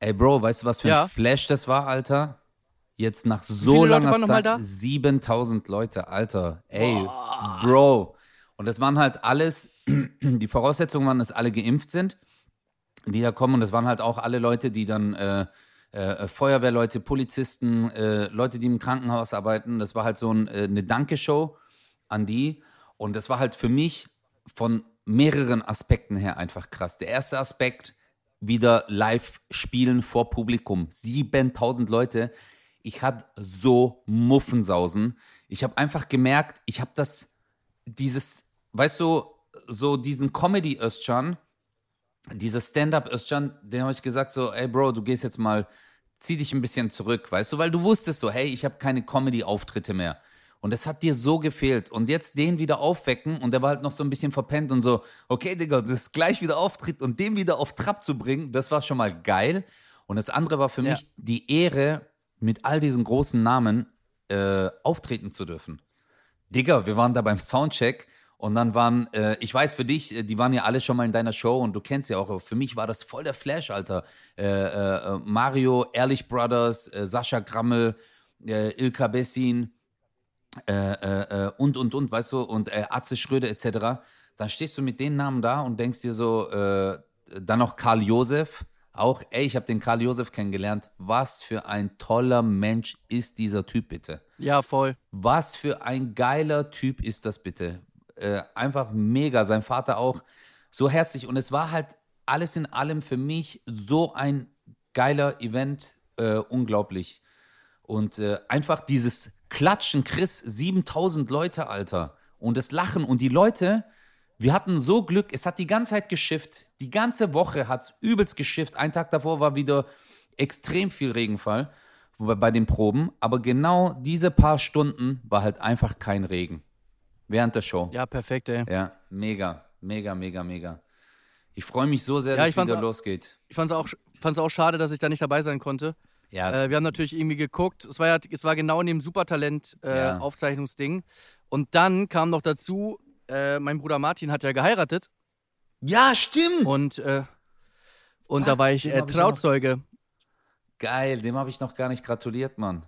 Ey, Bro, weißt du, was für Ja. ein Flash das war, Alter? Jetzt nach so langer Zeit. da? 7000 Leute, Alter. Ey, Bro. Und das waren halt alles, die Voraussetzungen waren, dass alle geimpft sind, die da kommen. Und das waren halt auch alle Leute, die dann äh, äh, Feuerwehrleute, Polizisten, äh, Leute, die im Krankenhaus arbeiten. Das war halt so ein, äh, eine Danke-Show an die. Und das war halt für mich von mehreren Aspekten her einfach krass. Der erste Aspekt, wieder live spielen vor Publikum. 7000 Leute. Ich hatte so Muffensausen. Ich habe einfach gemerkt, ich habe das, dieses, weißt du, so diesen Comedy-Özcan, dieses Stand-up-Özcan, den habe ich gesagt so, ey Bro, du gehst jetzt mal, zieh dich ein bisschen zurück, weißt du, weil du wusstest so, hey, ich habe keine Comedy-Auftritte mehr. Und das hat dir so gefehlt. Und jetzt den wieder aufwecken und der war halt noch so ein bisschen verpennt und so, okay, Digga, das gleich wieder Auftritt und den wieder auf Trab zu bringen, das war schon mal geil. Und das andere war für Ja. mich die Ehre, mit all diesen großen Namen äh, auftreten zu dürfen. Digga, wir waren da beim Soundcheck und dann waren, äh, ich weiß für dich, äh, die waren ja alle schon mal in deiner Show und du kennst ja auch, aber für mich war das voll der Flash, Alter. Äh, äh, äh, Mario, Ehrlich Brothers, äh, Sascha Grammel, Ilka Bessin und, und, und, weißt du, und Atze Schröder etc. Dann stehst du mit den Namen da und denkst dir so, dann noch Karl Josef, auch, ey, ich habe den Karl Josef kennengelernt. Was für ein toller Mensch ist dieser Typ bitte? Ja, voll. Was für ein geiler Typ ist das bitte? Äh, einfach mega. Sein Vater auch so herzlich. Und es war halt alles in allem für mich so ein geiler Event. Äh, unglaublich. Und äh, einfach dieses Klatschen, Chris, 7000 Leute, Alter. Und das Lachen und die Leute, wir hatten so Glück, es hat die ganze Zeit geschifft. Die ganze Woche hat es übelst geschifft. Ein Tag davor war wieder extrem viel Regenfall bei, bei den Proben. Aber genau diese paar Stunden war halt einfach kein Regen. Während der Show. Ja, perfekt, ey. Ja, mega, mega, mega, mega. Ich freue mich so sehr, Ja, dass es wieder losgeht. Ich fand's auch, fand's auch schade, dass ich da nicht dabei sein konnte. Ja, Äh, wir haben natürlich irgendwie geguckt. Es war ja, es war genau in dem Supertalent äh, Ja. Aufzeichnungsding. Und dann kam noch dazu, äh, mein Bruder Martin hat ja geheiratet Ja, stimmt. und, äh, und Fuck, da war ich äh, hab ich noch- Trauzeuge. Geil, dem habe ich noch gar nicht gratuliert, Mann.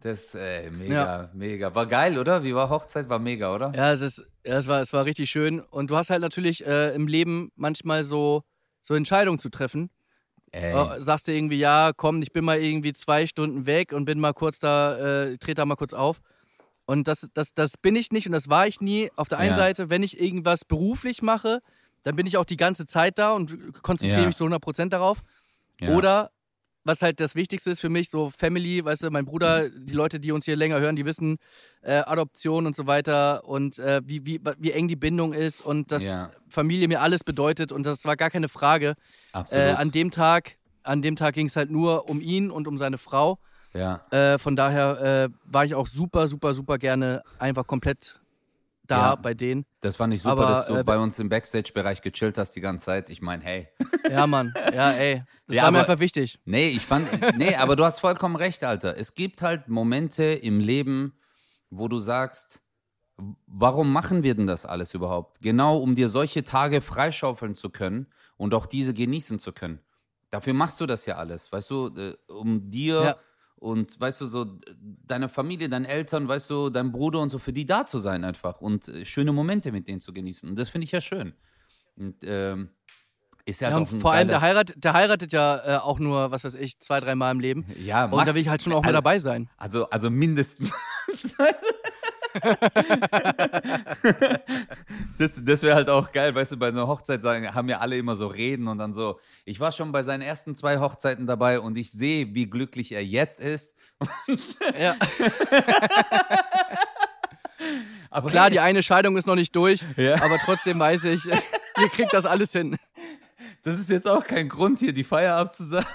Das, ey, mega, mega. War geil, oder? Wie war Hochzeit? War mega, oder? Ja, es, ist, ja, es, war, es war richtig schön. Und du hast halt natürlich äh, im Leben manchmal so, so Entscheidungen zu treffen. Ey. Äh, sagst du irgendwie, ja, komm, ich bin mal irgendwie zwei Stunden weg und bin mal kurz da, äh, trete da mal kurz auf. Und das, das, das bin ich nicht und das war ich nie. Auf der einen Ja. Seite, wenn ich irgendwas beruflich mache, dann bin ich auch die ganze Zeit da und konzentriere Ja. mich zu 100% darauf. Ja. Oder, was halt das Wichtigste ist für mich, so Family, weißt du, mein Bruder, die Leute, die uns hier länger hören, die wissen, äh, Adoption und so weiter und äh, wie, wie, wie eng die Bindung ist und dass Ja. Familie mir alles bedeutet und das war gar keine Frage. Absolut. Äh, an dem Tag, an dem Tag ging es halt nur um ihn und um seine Frau. ja. Äh, von daher äh, war ich auch super, super, super gerne einfach komplett da Ja. bei denen. Das fand ich super, Aber, dass du äh, bei uns im Backstage-Bereich gechillt hast die ganze Zeit. Ich meine, hey. Ja, Mann. Ja, ey. Das Ja, war mir aber- einfach wichtig. Nee, ich fand, nee, aber du hast vollkommen recht, Alter. Es gibt halt Momente im Leben, wo du sagst, warum machen wir denn das alles überhaupt? Genau, um dir solche Tage freischaufeln zu können und auch diese genießen zu können. Dafür machst du das ja alles, weißt du, äh, um dir Ja. Und weißt du, so d- deine Familie, deine Eltern, weißt du, dein Bruder und so, für die da zu sein einfach und äh, schöne Momente mit denen zu genießen. Und das finde ich ja schön. Und ähm, ist ja, Ja, halt und auch ein vor allem, der heiratet, der heiratet ja äh, auch nur, was weiß ich, zwei, dreimal im Leben. ja, Und da Max- will ich halt schon auch mal also- dabei sein. Also, also mindestens. das das wäre halt auch geil, weißt du, bei einer Hochzeit sagen, haben ja alle immer so Reden und dann so. Ich war schon bei seinen ersten zwei Hochzeiten dabei und ich sehe, wie glücklich er jetzt ist. Ja. Aber Klar, die eine Scheidung ist noch nicht durch, Ja. aber trotzdem weiß ich, ihr kriegt das alles hin. das ist jetzt auch kein Grund, hier die Feier abzusagen.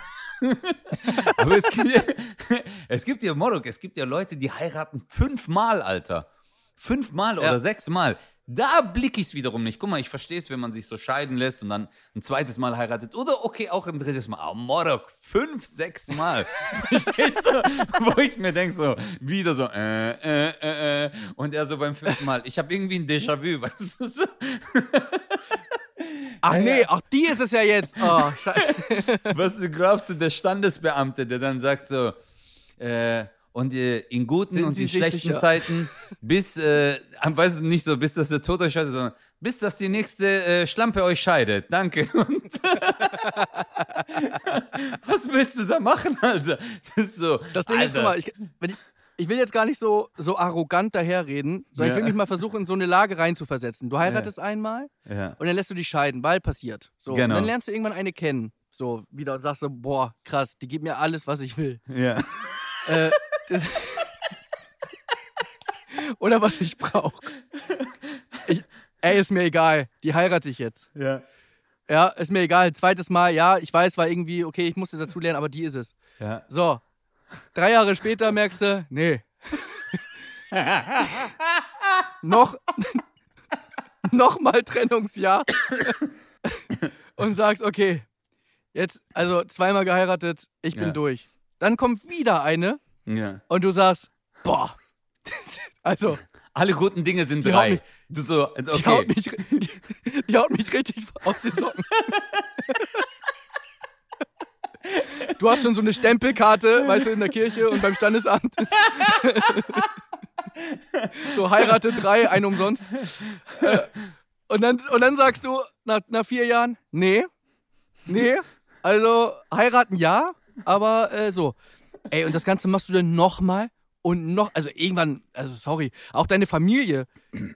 Aber es gibt, ja, es gibt ja, Morok, es gibt ja Leute, die heiraten fünfmal, Alter. Fünfmal Ja. oder sechsmal. Da blicke ich es wiederum nicht. Guck mal, ich verstehe es, wenn man sich so scheiden lässt und dann ein zweites Mal heiratet. Oder okay, auch ein drittes Mal. Aber Morok, fünf, sechs Mal. Verstehst du? Wo ich mir denke, so, wieder so, äh, äh, äh, äh. Und er so beim fünften Mal. Ich habe irgendwie ein Déjà-vu, weißt du so? Ach nee, ach die ist es ja jetzt. Oh. Was glaubst du, der Standesbeamte, der dann sagt so, äh, und äh, in guten Sind und Sie in schlechten sicher? Zeiten, bis, äh, weißt du, nicht so, bis das der Tod euch scheidet, sondern bis dass die nächste äh, Schlampe euch scheidet. Danke. Und Was willst du da machen, Alter? Das ist so. Das Ding ist, Alter. guck mal, ich, wenn ich, ich will jetzt gar nicht so, so arrogant daherreden, sondern Ja. ich will mich mal versuchen, in so eine Lage reinzuversetzen. Du heiratest einmal Ja. und dann lässt du dich scheiden, weil passiert. So. Genau. Und dann lernst du irgendwann eine kennen. So, wieder und sagst so, boah, krass, die gibt mir alles, was ich will. Ja. Äh, oder was ich brauche. Ey, ist mir egal, die heirate ich jetzt. Ja. Ja, ist mir egal. Zweites Mal, ja, ich weiß, war irgendwie, okay, ich musste dazu lernen, aber die ist es. Ja. So, drei Jahre später merkst du, nee. noch, noch mal Trennungsjahr und sagst, okay, jetzt, also zweimal geheiratet, ich bin Ja. durch. Dann kommt wieder eine ja. und du sagst, boah, also, Alle guten Dinge sind Die drei. mich- Du so, die, okay. haut mich, die, die haut mich richtig aus den Socken. Du hast schon so eine Stempelkarte, weißt du, in der Kirche und beim Standesamt. so heirate drei, ein umsonst. Äh, und, dann, und dann sagst du nach, nach vier Jahren, nee, nee, also heiraten ja, aber äh, so. Ey, und das Ganze machst du dann nochmal und noch, also irgendwann, also sorry, auch deine Familie,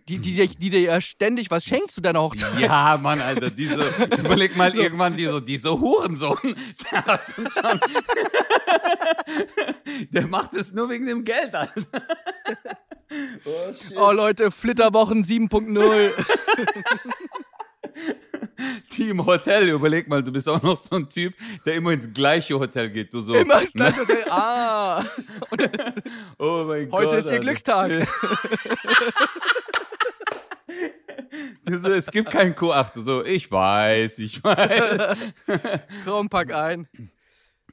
die, die, dir- die dir ja ständig was schenkt zu deiner Hochzeit. Ja, Mann, Alter, diese, überleg mal irgendwann diese, diese Hurensohn, der hat uns schon, der macht es nur wegen dem Geld, Alter. Oh. Oh Leute, Flitterwochen 7.0. Team Hotel, überleg mal, du bist auch noch so ein Typ, der immer ins gleiche Hotel geht, du so. Immer das gleiche Hotel. Ah, Oh mein Gott. heute ist ihr. Glückstag. Du so, es gibt keinen Q8, du so, ich weiß, ich weiß. Komm, pack ein.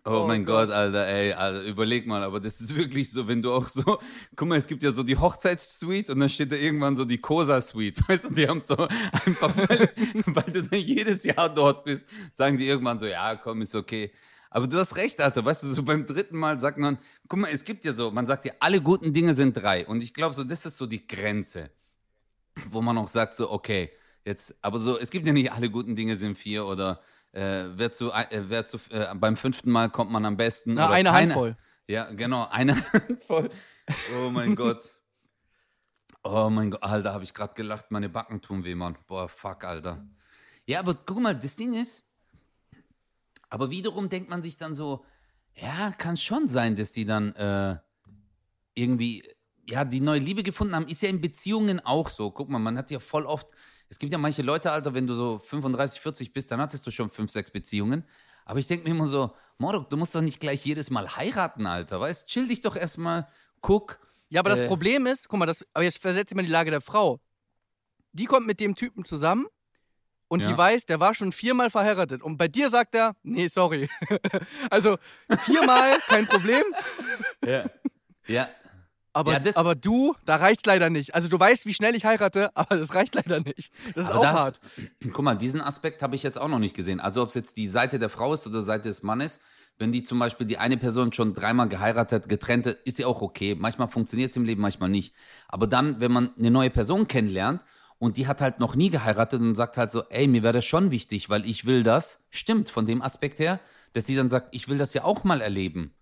Oh, Oh mein Gott. Gott, Alter, ey, Alter, überleg mal, aber das ist wirklich so, wenn du auch so, guck mal, es gibt ja so die Hochzeitssuite und dann steht da irgendwann so die Cosa-Suite, weißt du, die haben so einfach, weil, weil du dann jedes Jahr dort bist, sagen die irgendwann so, ja, komm, ist okay. Aber du hast recht, Alter, weißt du, so beim dritten Mal sagt man, guck mal, es gibt ja so, man sagt ja, alle guten Dinge sind drei und ich glaube so, das ist so die Grenze, wo man auch sagt so, okay, jetzt, aber so, es gibt ja nicht alle guten Dinge sind vier oder äh, wer zu, äh, wer zu äh, beim fünften Mal kommt man am besten. Na, eine keine- Handvoll. Ja, genau, eine Handvoll. Oh mein Gott. Oh mein Gott, Alter, habe ich gerade gelacht, meine Backen tun weh, Mann. Boah, fuck, Alter. Ja, aber guck mal, das Ding ist, aber wiederum denkt man sich dann so, ja, kann schon sein, dass die dann äh, irgendwie, ja, die neue Liebe gefunden haben. Ist ja in Beziehungen auch so. Guck mal, man hat ja voll oft, es gibt ja manche Leute, Alter, wenn du so 35, 40 bist, dann hattest du schon fünf, sechs Beziehungen. Aber ich denke mir immer so, Morok, du musst doch nicht gleich jedes Mal heiraten, Alter, weißt? Chill dich doch erstmal, guck. Ja, aber das Äh. Problem ist, guck mal, das, aber jetzt versetzt dich mal die Lage der Frau. Die kommt mit dem Typen zusammen und Ja. die weiß, der war schon viermal verheiratet. Und bei dir sagt er, nee, sorry. also viermal, kein Problem. Ja. Ja, Aber, Ja, aber du, da reicht's leider nicht. Also du weißt, wie schnell ich heirate, aber das reicht leider nicht. Das ist auch das- hart. Guck mal, diesen Aspekt habe ich jetzt auch noch nicht gesehen. Also ob es jetzt die Seite der Frau ist oder die Seite des Mannes, wenn die zum Beispiel die eine Person schon dreimal geheiratet, getrennte, ist ja auch okay. Manchmal funktioniert es im Leben, manchmal nicht. Aber dann, wenn man eine neue Person kennenlernt und die hat halt noch nie geheiratet und sagt halt so, ey, mir wäre das schon wichtig, weil ich will das, stimmt von dem Aspekt her, dass sie dann sagt, ich will das ja auch mal erleben.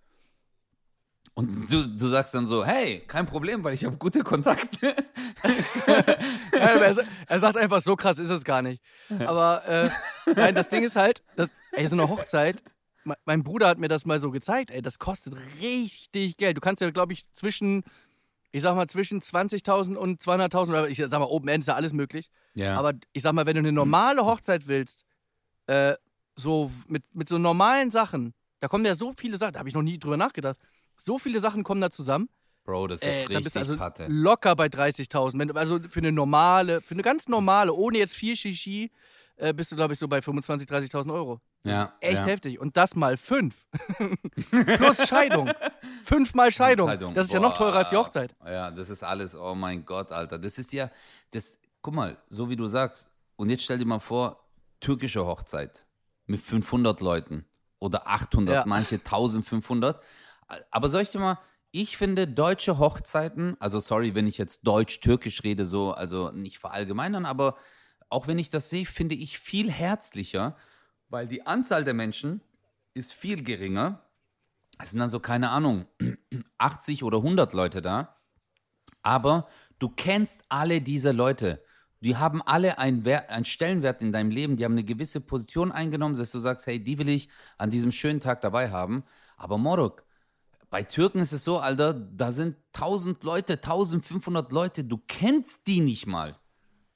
Und du, du sagst dann so, hey, kein Problem, weil ich habe gute Kontakte. Er, er sagt einfach, so krass ist es gar nicht. Aber äh, nein, das Ding ist halt, das, ey, so eine Hochzeit, me- mein Bruder hat mir das mal so gezeigt, ey, das kostet richtig Geld. Du kannst ja, glaube ich, zwischen, ich sag mal, zwischen 20.000 und 200.000, oder ich sag mal, Open End ist ja alles möglich. Ja. Aber ich sag mal, wenn du eine normale Hochzeit willst, äh, so mit, mit so normalen Sachen, da kommen ja so viele Sachen, da habe ich noch nie drüber nachgedacht. So viele Sachen kommen da zusammen. Bro, das ist Äh, richtig bist du also Patte. locker bei 30.000. Wenn du- Also für eine normale, für eine ganz normale, ohne jetzt viel Shishi, äh, bist du, glaube ich, so bei 25.000, 30.000 Euro. Ja, Echt ja. heftig. Und das mal fünf. Plus Scheidung. Fünfmal Scheidung. Scheidung. Das ist ja noch teurer als die Boah. Hochzeit. Ja, das ist alles, oh mein Gott, Alter. Das ist ja, das, guck mal, so wie du sagst. Und jetzt stell dir mal vor, türkische Hochzeit mit 500 Leuten oder 800, Ja. manche 1500. Aber soll ich dir mal, ich finde deutsche Hochzeiten, also sorry, wenn ich jetzt deutsch-türkisch rede, so, also nicht verallgemeinern, aber auch wenn ich das sehe, finde ich viel herzlicher, weil die Anzahl der Menschen ist viel geringer. Es sind dann so, keine Ahnung, 80 oder 100 Leute da. Aber du kennst alle diese Leute. Die haben alle einen, Wer einen Stellenwert in deinem Leben. Die haben eine gewisse Position eingenommen, dass du sagst, hey, die will ich an diesem schönen Tag dabei haben. Aber Morok, bei Türken ist es so, Alter, da sind 1000 Leute, 1500 Leute. Du kennst die nicht mal.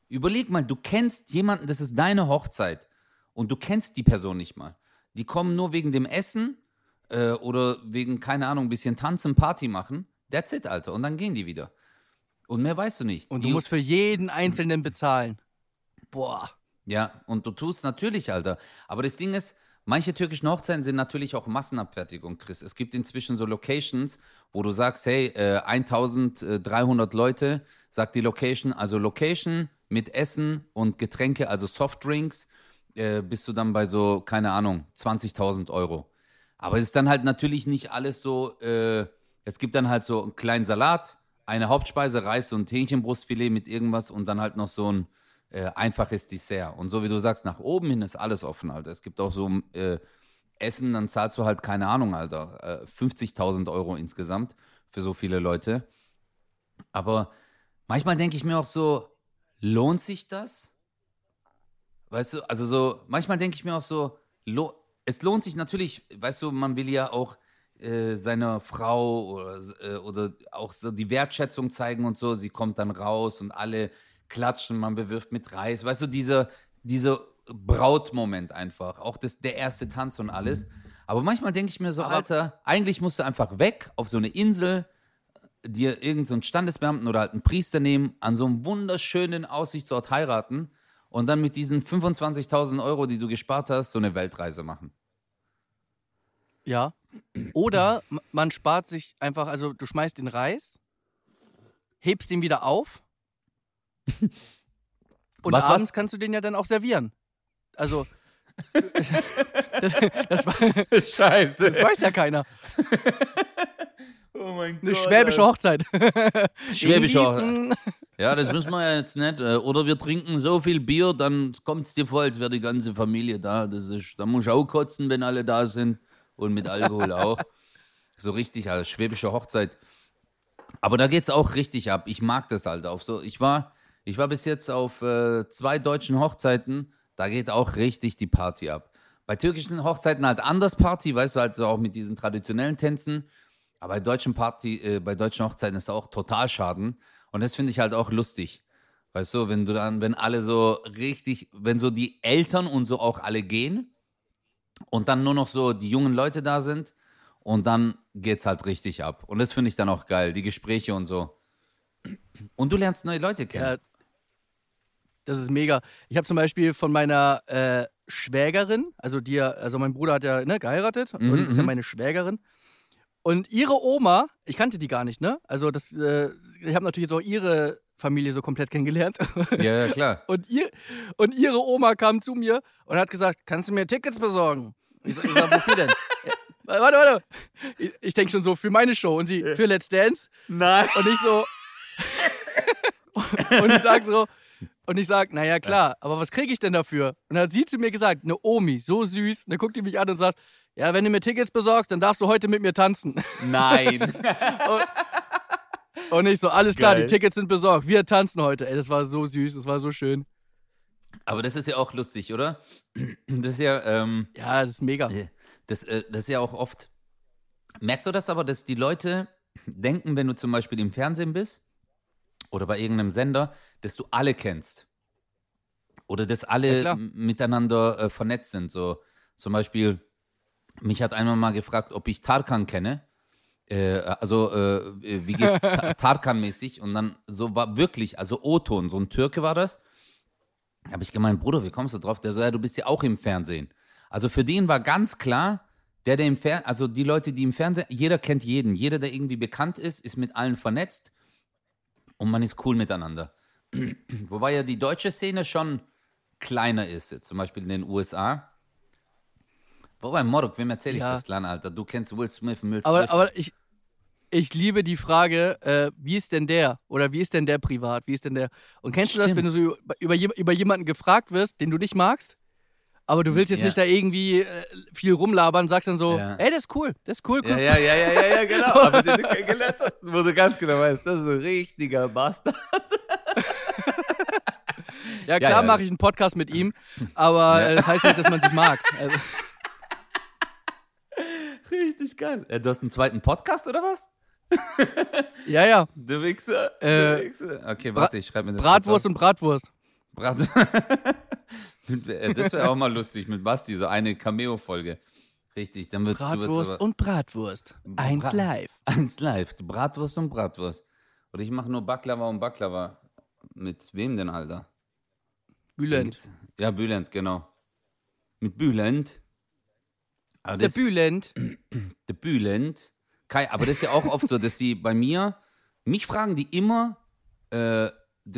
Überleg mal, du kennst jemanden, das ist deine Hochzeit. Und du kennst die Person nicht mal. Die kommen nur wegen dem Essen äh, oder wegen, keine Ahnung, ein bisschen tanzen, Party machen. That's it, Alter. Und dann gehen die wieder. Und mehr weißt du nicht. Und du die, musst für jeden Einzelnen bezahlen. Boah. Ja, und du tust natürlich, Alter. Aber das Ding ist, manche türkischen Hochzeiten sind natürlich auch Massenabfertigung, Chris. Es gibt inzwischen so Locations, wo du sagst, hey, äh, 1300 Leute, sagt die Location, also Location mit Essen und Getränke, also Softdrinks, äh, bist du dann bei so, keine Ahnung, 20.000 Euro. Aber es ist dann halt natürlich nicht alles so, äh, es gibt dann halt so einen kleinen Salat, eine Hauptspeise, Reis und Hähnchenbrustfilet mit irgendwas und dann halt noch so ein äh, einfaches Dessert. Und so wie du sagst, nach oben hin ist alles offen, Alter. Es gibt auch so äh, Essen, dann zahlst du halt, keine Ahnung, Alter, äh, 50.000 Euro insgesamt für so viele Leute. Aber manchmal denke ich mir auch so, lohnt sich das? Weißt du, also so, manchmal denke ich mir auch so, lo es lohnt sich natürlich, weißt du, man will ja auch äh, seiner Frau oder, äh, oder auch so die Wertschätzung zeigen und so. Sie kommt dann raus und alle klatschen, man bewirft mit Reis. Weißt du, dieser dieser Brautmoment einfach. Auch das, der erste Tanz und alles. Aber manchmal denke ich mir so, Aber- Alter, eigentlich musst du einfach weg auf so eine Insel, dir irgendeinen so Standesbeamten oder halt einen Priester nehmen, an so einem wunderschönen Aussichtsort heiraten und dann mit diesen 25.000 Euro, die du gespart hast, so eine Weltreise machen. Ja. Oder man spart sich einfach, also du schmeißt den Reis, hebst ihn wieder auf und Was, was? abends kannst du den ja dann auch servieren. Also, das, das, war- Scheiße. das weiß ja keiner. Oh mein Eine schwäbische Hochzeit. Schwäbische Hochzeit. Ja, das müssen wir ja jetzt nicht. äh, Oder wir trinken so viel Bier, dann kommt es dir vor, als wäre die ganze Familie da. Das ist, da muss ich auch kotzen, wenn alle da sind. Und mit Alkohol auch. So richtig, also schwäbische Hochzeit. Aber da geht's auch richtig ab. Ich mag das halt auch so. Ich war, ich war bis jetzt auf äh, zwei deutschen Hochzeiten. Da geht auch richtig die Party ab. Bei türkischen Hochzeiten halt anders Party, weißt du, halt so auch mit diesen traditionellen Tänzen. Aber bei deutschen Party, äh, bei deutschen Hochzeiten ist auch total Schaden. Und das finde ich halt auch lustig. Weißt du, wenn du dann, wenn alle so richtig, wenn so die Eltern und so auch alle gehen und dann nur noch so die jungen Leute da sind und dann geht's halt richtig ab. Und das finde ich dann auch geil, die Gespräche und so. Und du lernst neue Leute kennen. Ja, das ist mega. Ich habe zum Beispiel von meiner äh, Schwägerin, also die, also mein Bruder hat ja ne, geheiratet Mhm, und ist ja mhm. meine Schwägerin. Und ihre Oma, ich kannte die gar nicht, ne? Also das, äh, ich habe natürlich jetzt auch ihre Familie so komplett kennengelernt. Ja, ja, klar. Und, ihr, und ihre Oma kam zu mir und hat gesagt, kannst du mir Tickets besorgen? Ich sag, ich sag wofür denn? Ja, warte, warte. Ich, ich denke schon so, für meine Show. Und sie, für Let's Dance. Nein. Und ich so. und ich sag so. Und ich sag, naja, klar, aber was kriege ich denn dafür? Und dann hat sie zu mir gesagt, eine Omi, so süß. Und dann guckt die mich an und sagt, ja, wenn du mir Tickets besorgst, dann darfst du heute mit mir tanzen. Nein. Und ich so, alles klar, Geil. die Tickets sind besorgt. Wir tanzen heute. Ey, das war so süß, das war so schön. Aber das ist ja auch lustig, oder? Das ist ja, ähm, Ja, das ist mega. das, äh, das ist ja auch oft. Merkst du das aber, dass die Leute denken, wenn du zum Beispiel im Fernsehen bist oder bei irgendeinem Sender, dass du alle kennst? Oder dass Ja, alle m- miteinander äh, vernetzt sind. So zum Beispiel, mich hat einmal mal gefragt, ob ich Tarkan kenne. Äh, also, äh, wie geht's Ta- Tarkan-mäßig? Und dann so war wirklich, also O-Ton, so ein Türke war das. Habe ich gemeint, Bruder, wie kommst du drauf? Der so, ja, du bist ja auch im Fernsehen. Also für den war ganz klar, der, der im Fernsehen, also die Leute, die im Fernsehen, jeder kennt jeden. Jeder, der irgendwie bekannt ist, ist mit allen vernetzt und man ist cool miteinander. Wobei ja die deutsche Szene schon kleiner ist, jetzt zum Beispiel in den USA. Wobei, Morok, wem erzähle ich Ja. das, Kleiner, Alter? Du kennst Will Smith, Will Smith. Aber, aber ich, ich liebe die Frage, äh, wie ist denn der? Oder wie ist denn der privat? Wie ist denn der? Und kennst du das, Stimmt. wenn du so über, über, über jemanden gefragt wirst, den du nicht magst? Aber du willst jetzt Ja. nicht da irgendwie äh, viel rumlabern, sagst dann so, Ja. ey, das ist cool, das ist cool, cool. ja, ja, ja, ja, ja, ja, genau. Aber den du kennengelernt hast, wo du ganz genau weißt, das ist ein richtiger Bastard. Ja, klar ja. mache ich einen Podcast mit ihm, aber äh, das heißt nicht, dass man sich mag. Also, Richtig geil. Äh, Du hast einen zweiten Podcast oder was? ja, ja. Du Wichser. Äh, du Wichser. Okay, warte, ich schreibe mir das Bratwurst und Bratwurst. Brat das wäre auch mal lustig mit Basti, so eine Cameo-Folge. Richtig, dann du Bratwurst würdest und Bratwurst. Eins Brat- live. eins live, Bratwurst und Bratwurst. Oder ich mache nur Baklava und Baklava. Mit wem denn, Alter? Bülent. Ja, Bülent, genau. Mit Bülent. Aber Der das, Bülent. der Bülent. Kai, aber das ist ja auch oft so, dass die bei mir, mich fragen die immer, äh,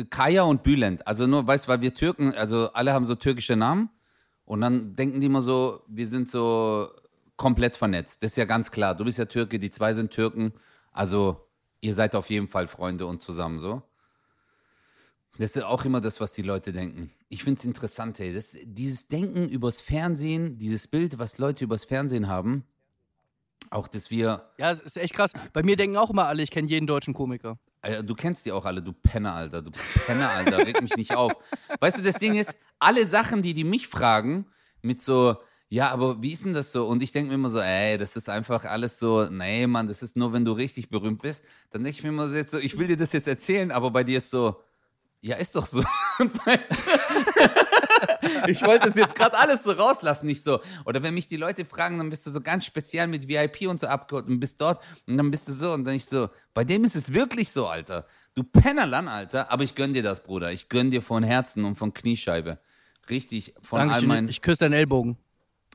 Kaya und Bülent. Also nur, weißt du, weil wir Türken, also alle haben so türkische Namen und dann denken die immer so, wir sind so komplett vernetzt. Das ist ja ganz klar. Du bist ja Türke, die zwei sind Türken. Also ihr seid auf jeden Fall Freunde und zusammen so. Das ist auch immer das, was die Leute denken. Ich finde es interessant, hey. Das, dieses Denken übers Fernsehen, dieses Bild, was Leute übers Fernsehen haben, auch dass wir, Ja, es ist echt krass. Bei mir denken auch immer alle, ich kenne jeden deutschen Komiker. Äh, du kennst die auch alle, du Penner, Alter, du Penner, Alter, reg mich nicht auf. Weißt du, das Ding ist, alle Sachen, die die mich fragen, mit so, ja, aber wie ist denn das so? Und ich denke mir immer so, ey, das ist einfach alles so, nee, Mann, das ist nur, wenn du richtig berühmt bist. Dann denke ich mir immer so, ich will dir das jetzt erzählen, aber bei dir ist so, ja, ist doch so. Weißt du? ich wollte es jetzt gerade alles so rauslassen, nicht so. Oder wenn mich die Leute fragen, dann bist du so ganz speziell mit VIP und so abgeholt und bist dort und dann bist du so und dann ich so, bei dem ist es wirklich so, Alter. Du Pennerlan, Alter, aber ich gönn dir das, Bruder. Ich gönn dir von Herzen und von Kniescheibe. Richtig, von all Dankeschön. meinen. Ich küsse deinen Ellbogen.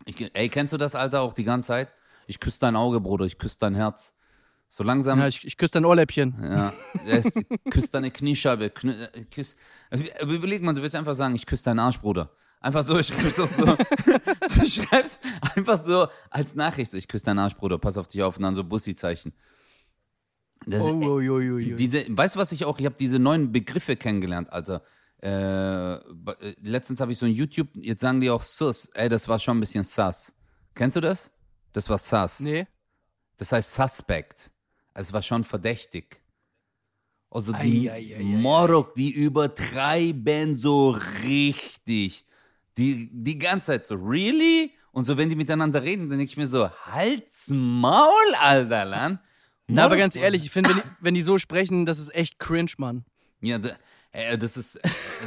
Ich, ey, kennst du das, Alter, auch die ganze Zeit? ich küsse dein Auge, Bruder, ich küsse dein Herz. So langsam, Ja, ja, ich, ich küsse dein Ohrläppchen. er ist, küss deine Kniescheibe, kn äh, küss, also, überleg mal, du willst einfach sagen, ich küsse deinen Arsch, Bruder. Einfach so, ich schreib's doch so, du schreibst einfach so als Nachricht, so, ich küsse deinen Arsch, Bruder, pass auf dich auf und dann so Bussi-Zeichen. Das, Oh, oh, oh, diese, weißt du, was ich auch, ich habe diese neuen Begriffe kennengelernt, Alter. Äh, äh, letztens habe ich so ein YouTube, jetzt sagen die auch Sus. Ey, das war schon ein bisschen sus. Kennst du das? Das war sus. Nee. Das heißt suspect. Es war schon verdächtig. Also die Ei, ei, ei, ei, Morok, die übertreiben so richtig. Die, die ganze Zeit so, really? Und so, wenn die miteinander reden, dann denke ich mir so, halt's Maul, Alter, Lan. Na, aber ganz ehrlich, ich finde, wenn, die- wenn die so sprechen, das ist echt cringe, Mann. Ja, da, ey, das ist,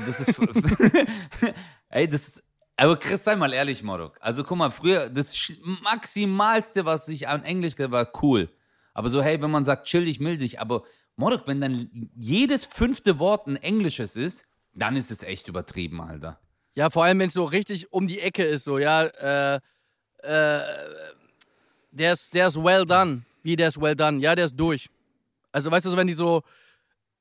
das ist, ey, das ist, aber Chris, sei mal ehrlich, Morok. Also guck mal, früher, das Maximalste, was ich an Englisch war cool. Aber so, hey, wenn man sagt, chill dich, mild dich, aber Morok, wenn dann jedes fünfte Wort ein englisches ist, dann ist es echt übertrieben, Alter. Ja, vor allem, wenn es so richtig um die Ecke ist, so, ja, äh, äh, der ist, der ist well done. Wie, der ist well done? Ja, der ist durch. Also, weißt du, so, wenn die so,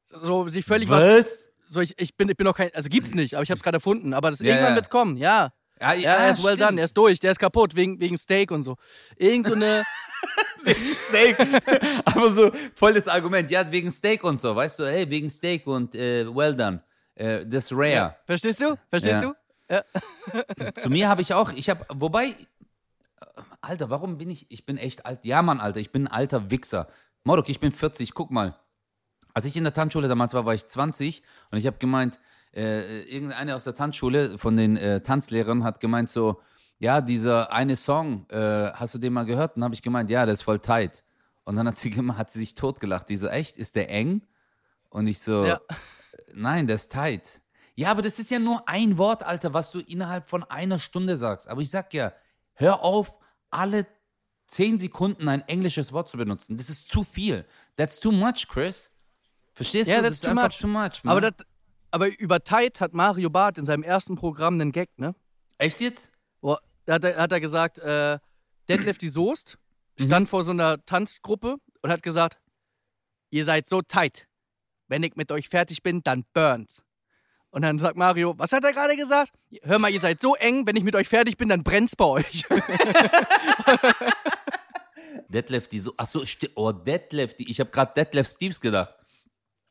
so sich völlig was, so, ich, ich bin, ich bin noch kein, also gibt's nicht, aber ich hab's gerade erfunden, aber das, Ja, irgendwann ja. wird's kommen, ja. Ja, Ja, er ist well done, er ist durch, der ist kaputt, wegen, wegen Steak und so. Irgend so eine, Steak. Aber so voll das Argument, ja, wegen Steak und so, weißt du, hey, wegen Steak und äh, well done. Äh, das ist rare. verstehst du? Verstehst Ja. du? Zu mir habe ich auch, ich habe, wobei, äh, Alter, warum bin ich, ich bin echt alt. Ja, Mann, Alter, ich bin ein alter Wichser. Morok, ich bin 40, guck mal. Als ich in der Tanzschule damals war, war ich 20 und ich habe gemeint, äh, irgendeine aus der Tanzschule von den äh, Tanzlehrern hat gemeint so, ja, dieser eine Song, äh, hast du den mal gehört? Und habe ich gemeint, ja, der ist voll tight. Und dann hat sie, hat sie sich totgelacht. Die so, echt, ist der eng? Und ich so, Ja. nein, der ist tight. Ja, aber das ist ja nur ein Wort, Alter, was du innerhalb von einer Stunde sagst. Aber ich sag ja, hör auf, alle zehn Sekunden ein englisches Wort zu benutzen. Das ist zu viel. That's too much, Chris. Verstehst Ja, du? das ist too einfach much. too much. Aber, man. das, aber über Tide hat Mario Barth in seinem ersten Programm einen Gag, ne? Echt jetzt? Wo, da hat er, hat er gesagt, äh, Detlef die Soest stand vor so einer Tanzgruppe und hat gesagt, ihr seid so tight. Wenn ich mit euch fertig bin, dann burnt's. Und dann sagt Mario, was hat er gerade gesagt? Hör mal, ihr seid so eng, wenn ich mit euch fertig bin, dann brennt's bei euch. Detlef, die so. Achso, oh, Detlef, die. Ich habe gerade Detlef Steves gedacht.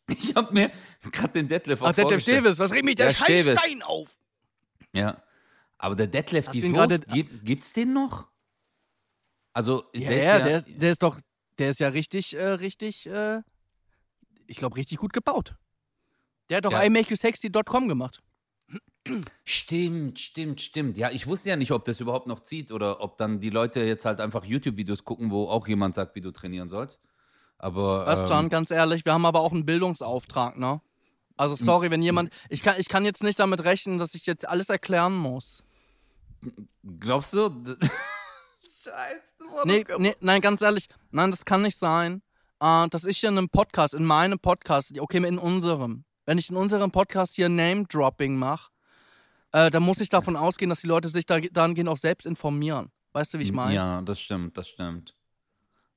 Ich habe mir gerade den Detlef auch Ach, Detlef. Steves, was regt mich der Ja, scheiß Steves. Stein auf? Ja. Aber der Detlef, Hast die Soße, gerade- gibt, gibt's den noch? Also, Ja, der ist ja, ja, der, der ist doch, der ist ja richtig, äh, richtig, äh, ich glaube, richtig gut gebaut. Der hat doch Ja. imakeyousexy.com gemacht. Stimmt, stimmt, stimmt. Ja, ich wusste ja nicht, ob das überhaupt noch zieht oder ob dann die Leute jetzt halt einfach YouTube-Videos gucken, wo auch jemand sagt, wie du trainieren sollst. Aber. Ähm, Can, ganz ehrlich, wir haben aber auch einen Bildungsauftrag, ne? Also sorry, wenn jemand, ich kann, ich kann jetzt nicht damit rechnen, dass ich jetzt alles erklären muss. Glaubst du? Scheiße. Nee, nee, nein, ganz ehrlich, nein, das kann nicht sein, äh, dass ich hier in einem Podcast, in meinem Podcast, okay, in unserem, wenn ich in unserem Podcast hier Name-Dropping mache, äh, dann muss ich davon ausgehen, dass die Leute sich da, dahingehend auch selbst informieren. Weißt du, wie ich meine? Ja, das stimmt, das stimmt.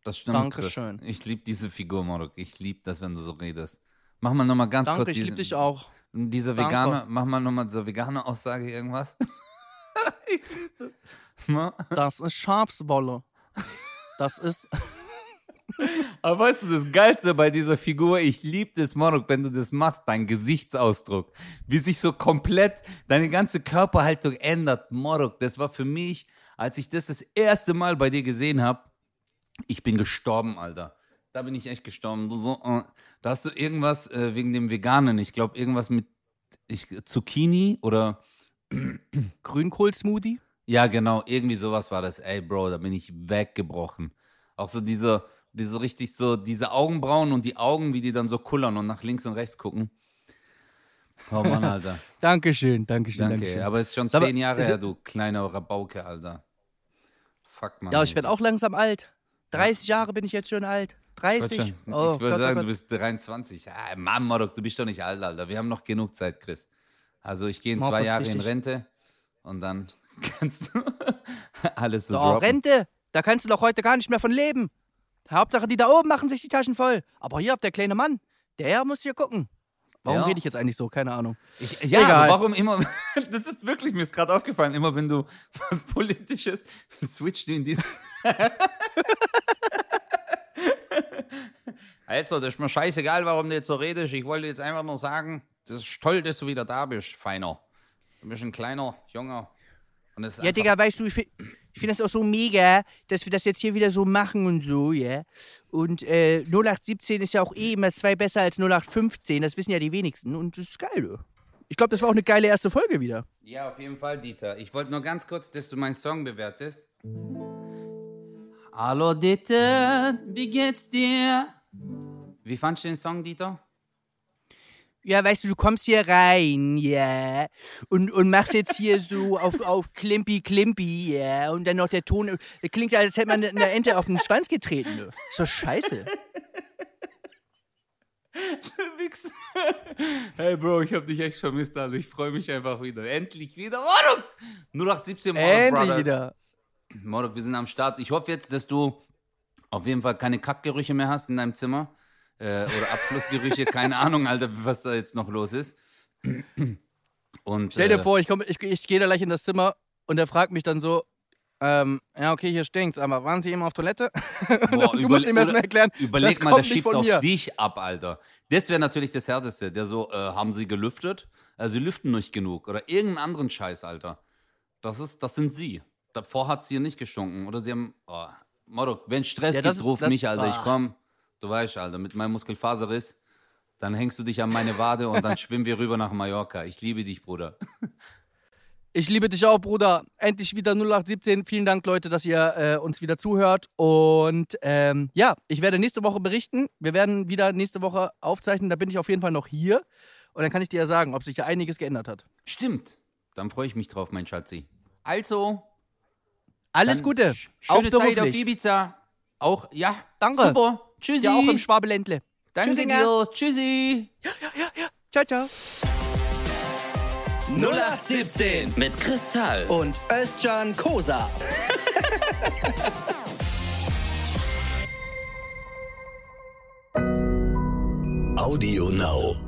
Das stimmt. Dankeschön. Chris. Ich liebe diese Figur, Morok. Ich liebe das, wenn du so redest. Mach mal nochmal ganz Danke, kurz. ich liebe dich auch. Diese Danke. vegane, mach mal nochmal so vegane Aussage irgendwas. Das ist Schafswolle. Das ist. Aber weißt du, das Geilste bei dieser Figur, ich liebe das, Morok, wenn du das machst, dein Gesichtsausdruck, wie sich so komplett deine ganze Körperhaltung ändert, Morok, das war für mich, als ich das das erste Mal bei dir gesehen habe, ich bin gestorben, Alter. Da bin ich echt gestorben. So, äh, da hast du irgendwas äh, wegen dem Veganen, ich glaube irgendwas mit ich, Zucchini oder Grünkohl-Smoothie? ja, genau, irgendwie sowas war das. Ey, Bro, da bin ich weggebrochen. Auch so diese, diese richtig so, diese Augenbrauen und die Augen, wie die dann so kullern und nach links und rechts gucken. Oh Mann, Alter. Dankeschön, Dankeschön, Danke. Dankeschön. Aber es ist schon zehn Jahre her, du kleiner Rabauke, Alter. Fuck, Mann. ja, ich werde auch langsam alt. 30 Jahre bin ich jetzt schon alt. Ich 30. würd schon- Oh, ich würde Gott, oh sagen, Gott. du bist 23. Ja, Mann, Marok, du bist doch nicht alt, Alter. Wir haben noch genug Zeit, Chris. Also ich gehe in Mob zwei Jahre in. Rente und dann kannst du alles so, So, droppen. Rente, Da kannst du doch heute gar nicht mehr von leben. Hauptsache, die da oben machen sich die Taschen voll. Aber hier, der kleine Mann, der muss hier gucken. Warum Ja. rede ich jetzt eigentlich so? Keine Ahnung. Ich, ja, Egal. warum immer, das ist wirklich, mir ist gerade aufgefallen, immer wenn du was Politisches, switcht du in diesen. also, das ist mir scheißegal, warum du jetzt so redest. Ich wollte jetzt einfach nur sagen, das ist toll, dass du wieder da bist, Feiner. Du bist ein kleiner, junger. Und das ist Ja, Digga, weißt du, ich finde ich find das auch so mega, dass wir das jetzt hier wieder so machen und so, ja. Und äh, 0817 ist ja auch eh immer zwei besser als 0815, das wissen ja die wenigsten. Und das ist geil, du. Ich glaube, das war auch eine geile erste Folge wieder. Ja, auf jeden Fall, Dieter. Ich wollte nur ganz kurz, dass du meinen Song bewertest. Hallo Dieter, wie geht's dir? Wie fandst du den Song, Dieter? Ja, weißt du, du kommst hier rein, ja, und, und machst jetzt hier so auf, auf Klimpi Klimpi, ja, und dann noch der Ton, das klingt ja, als hätte man eine Ente auf den Schwanz getreten, du. Ist doch scheiße. Wichs. Hey Bro, ich hab dich echt vermisst, Alter. Ich freue mich einfach wieder. Endlich wieder. Modok! 0817 Modok Endlich Brothers. wieder. Modok, wir sind am Start. Ich hoffe jetzt, dass du auf jeden Fall keine Kackgerüche mehr hast in deinem Zimmer. Äh, oder Abflussgerüche. keine Ahnung, Alter, was da jetzt noch los ist. Und, Stell dir äh, vor, ich, komm, ich, ich gehe da gleich in das Zimmer und er fragt mich dann so, ähm, ja, okay, hier stinkt's, aber waren Sie eben auf Toilette? Boah, du musst ihm erst mal erklären, Überleg das mal, das nicht schiebt's auf mir. dich ab, Alter. Das wäre natürlich das Härteste. Der so, äh, haben sie gelüftet? Also sie lüften nicht genug. Oder irgendeinen anderen Scheiß, Alter. Das, ist, das sind sie. Davor hat es hier nicht gestunken. Oder sie haben. Oh, Motto, wenn Stress Ja, gibt, ruf mich, Alter. Ich ah. komm. Du weißt, Alter, mit meinem Muskelfaserriss. Dann hängst du dich an meine Wade und dann schwimmen wir rüber nach Mallorca. Ich liebe dich, Bruder. Ich liebe dich auch, Bruder. Endlich wieder 0817. Vielen Dank, Leute, dass ihr äh, uns wieder zuhört. Und ähm, ja, ich werde nächste Woche berichten. Wir werden wieder nächste Woche aufzeichnen. Da bin ich auf jeden Fall noch hier. Und dann kann ich dir ja sagen, ob sich ja einiges geändert hat. Stimmt. Dann freue ich mich drauf, mein Schatzi. Also, Alles Gute. Schöne Zeit auf. Ibiza. Auch, ja. Danke. Super. Tschüssi. Ja, auch im Schwabeländle. Danke Tschüssinger. dir. Tschüssi. Ciao, ciao. 0817 Mit Kristall. und Özcan Kosa. Audio Now.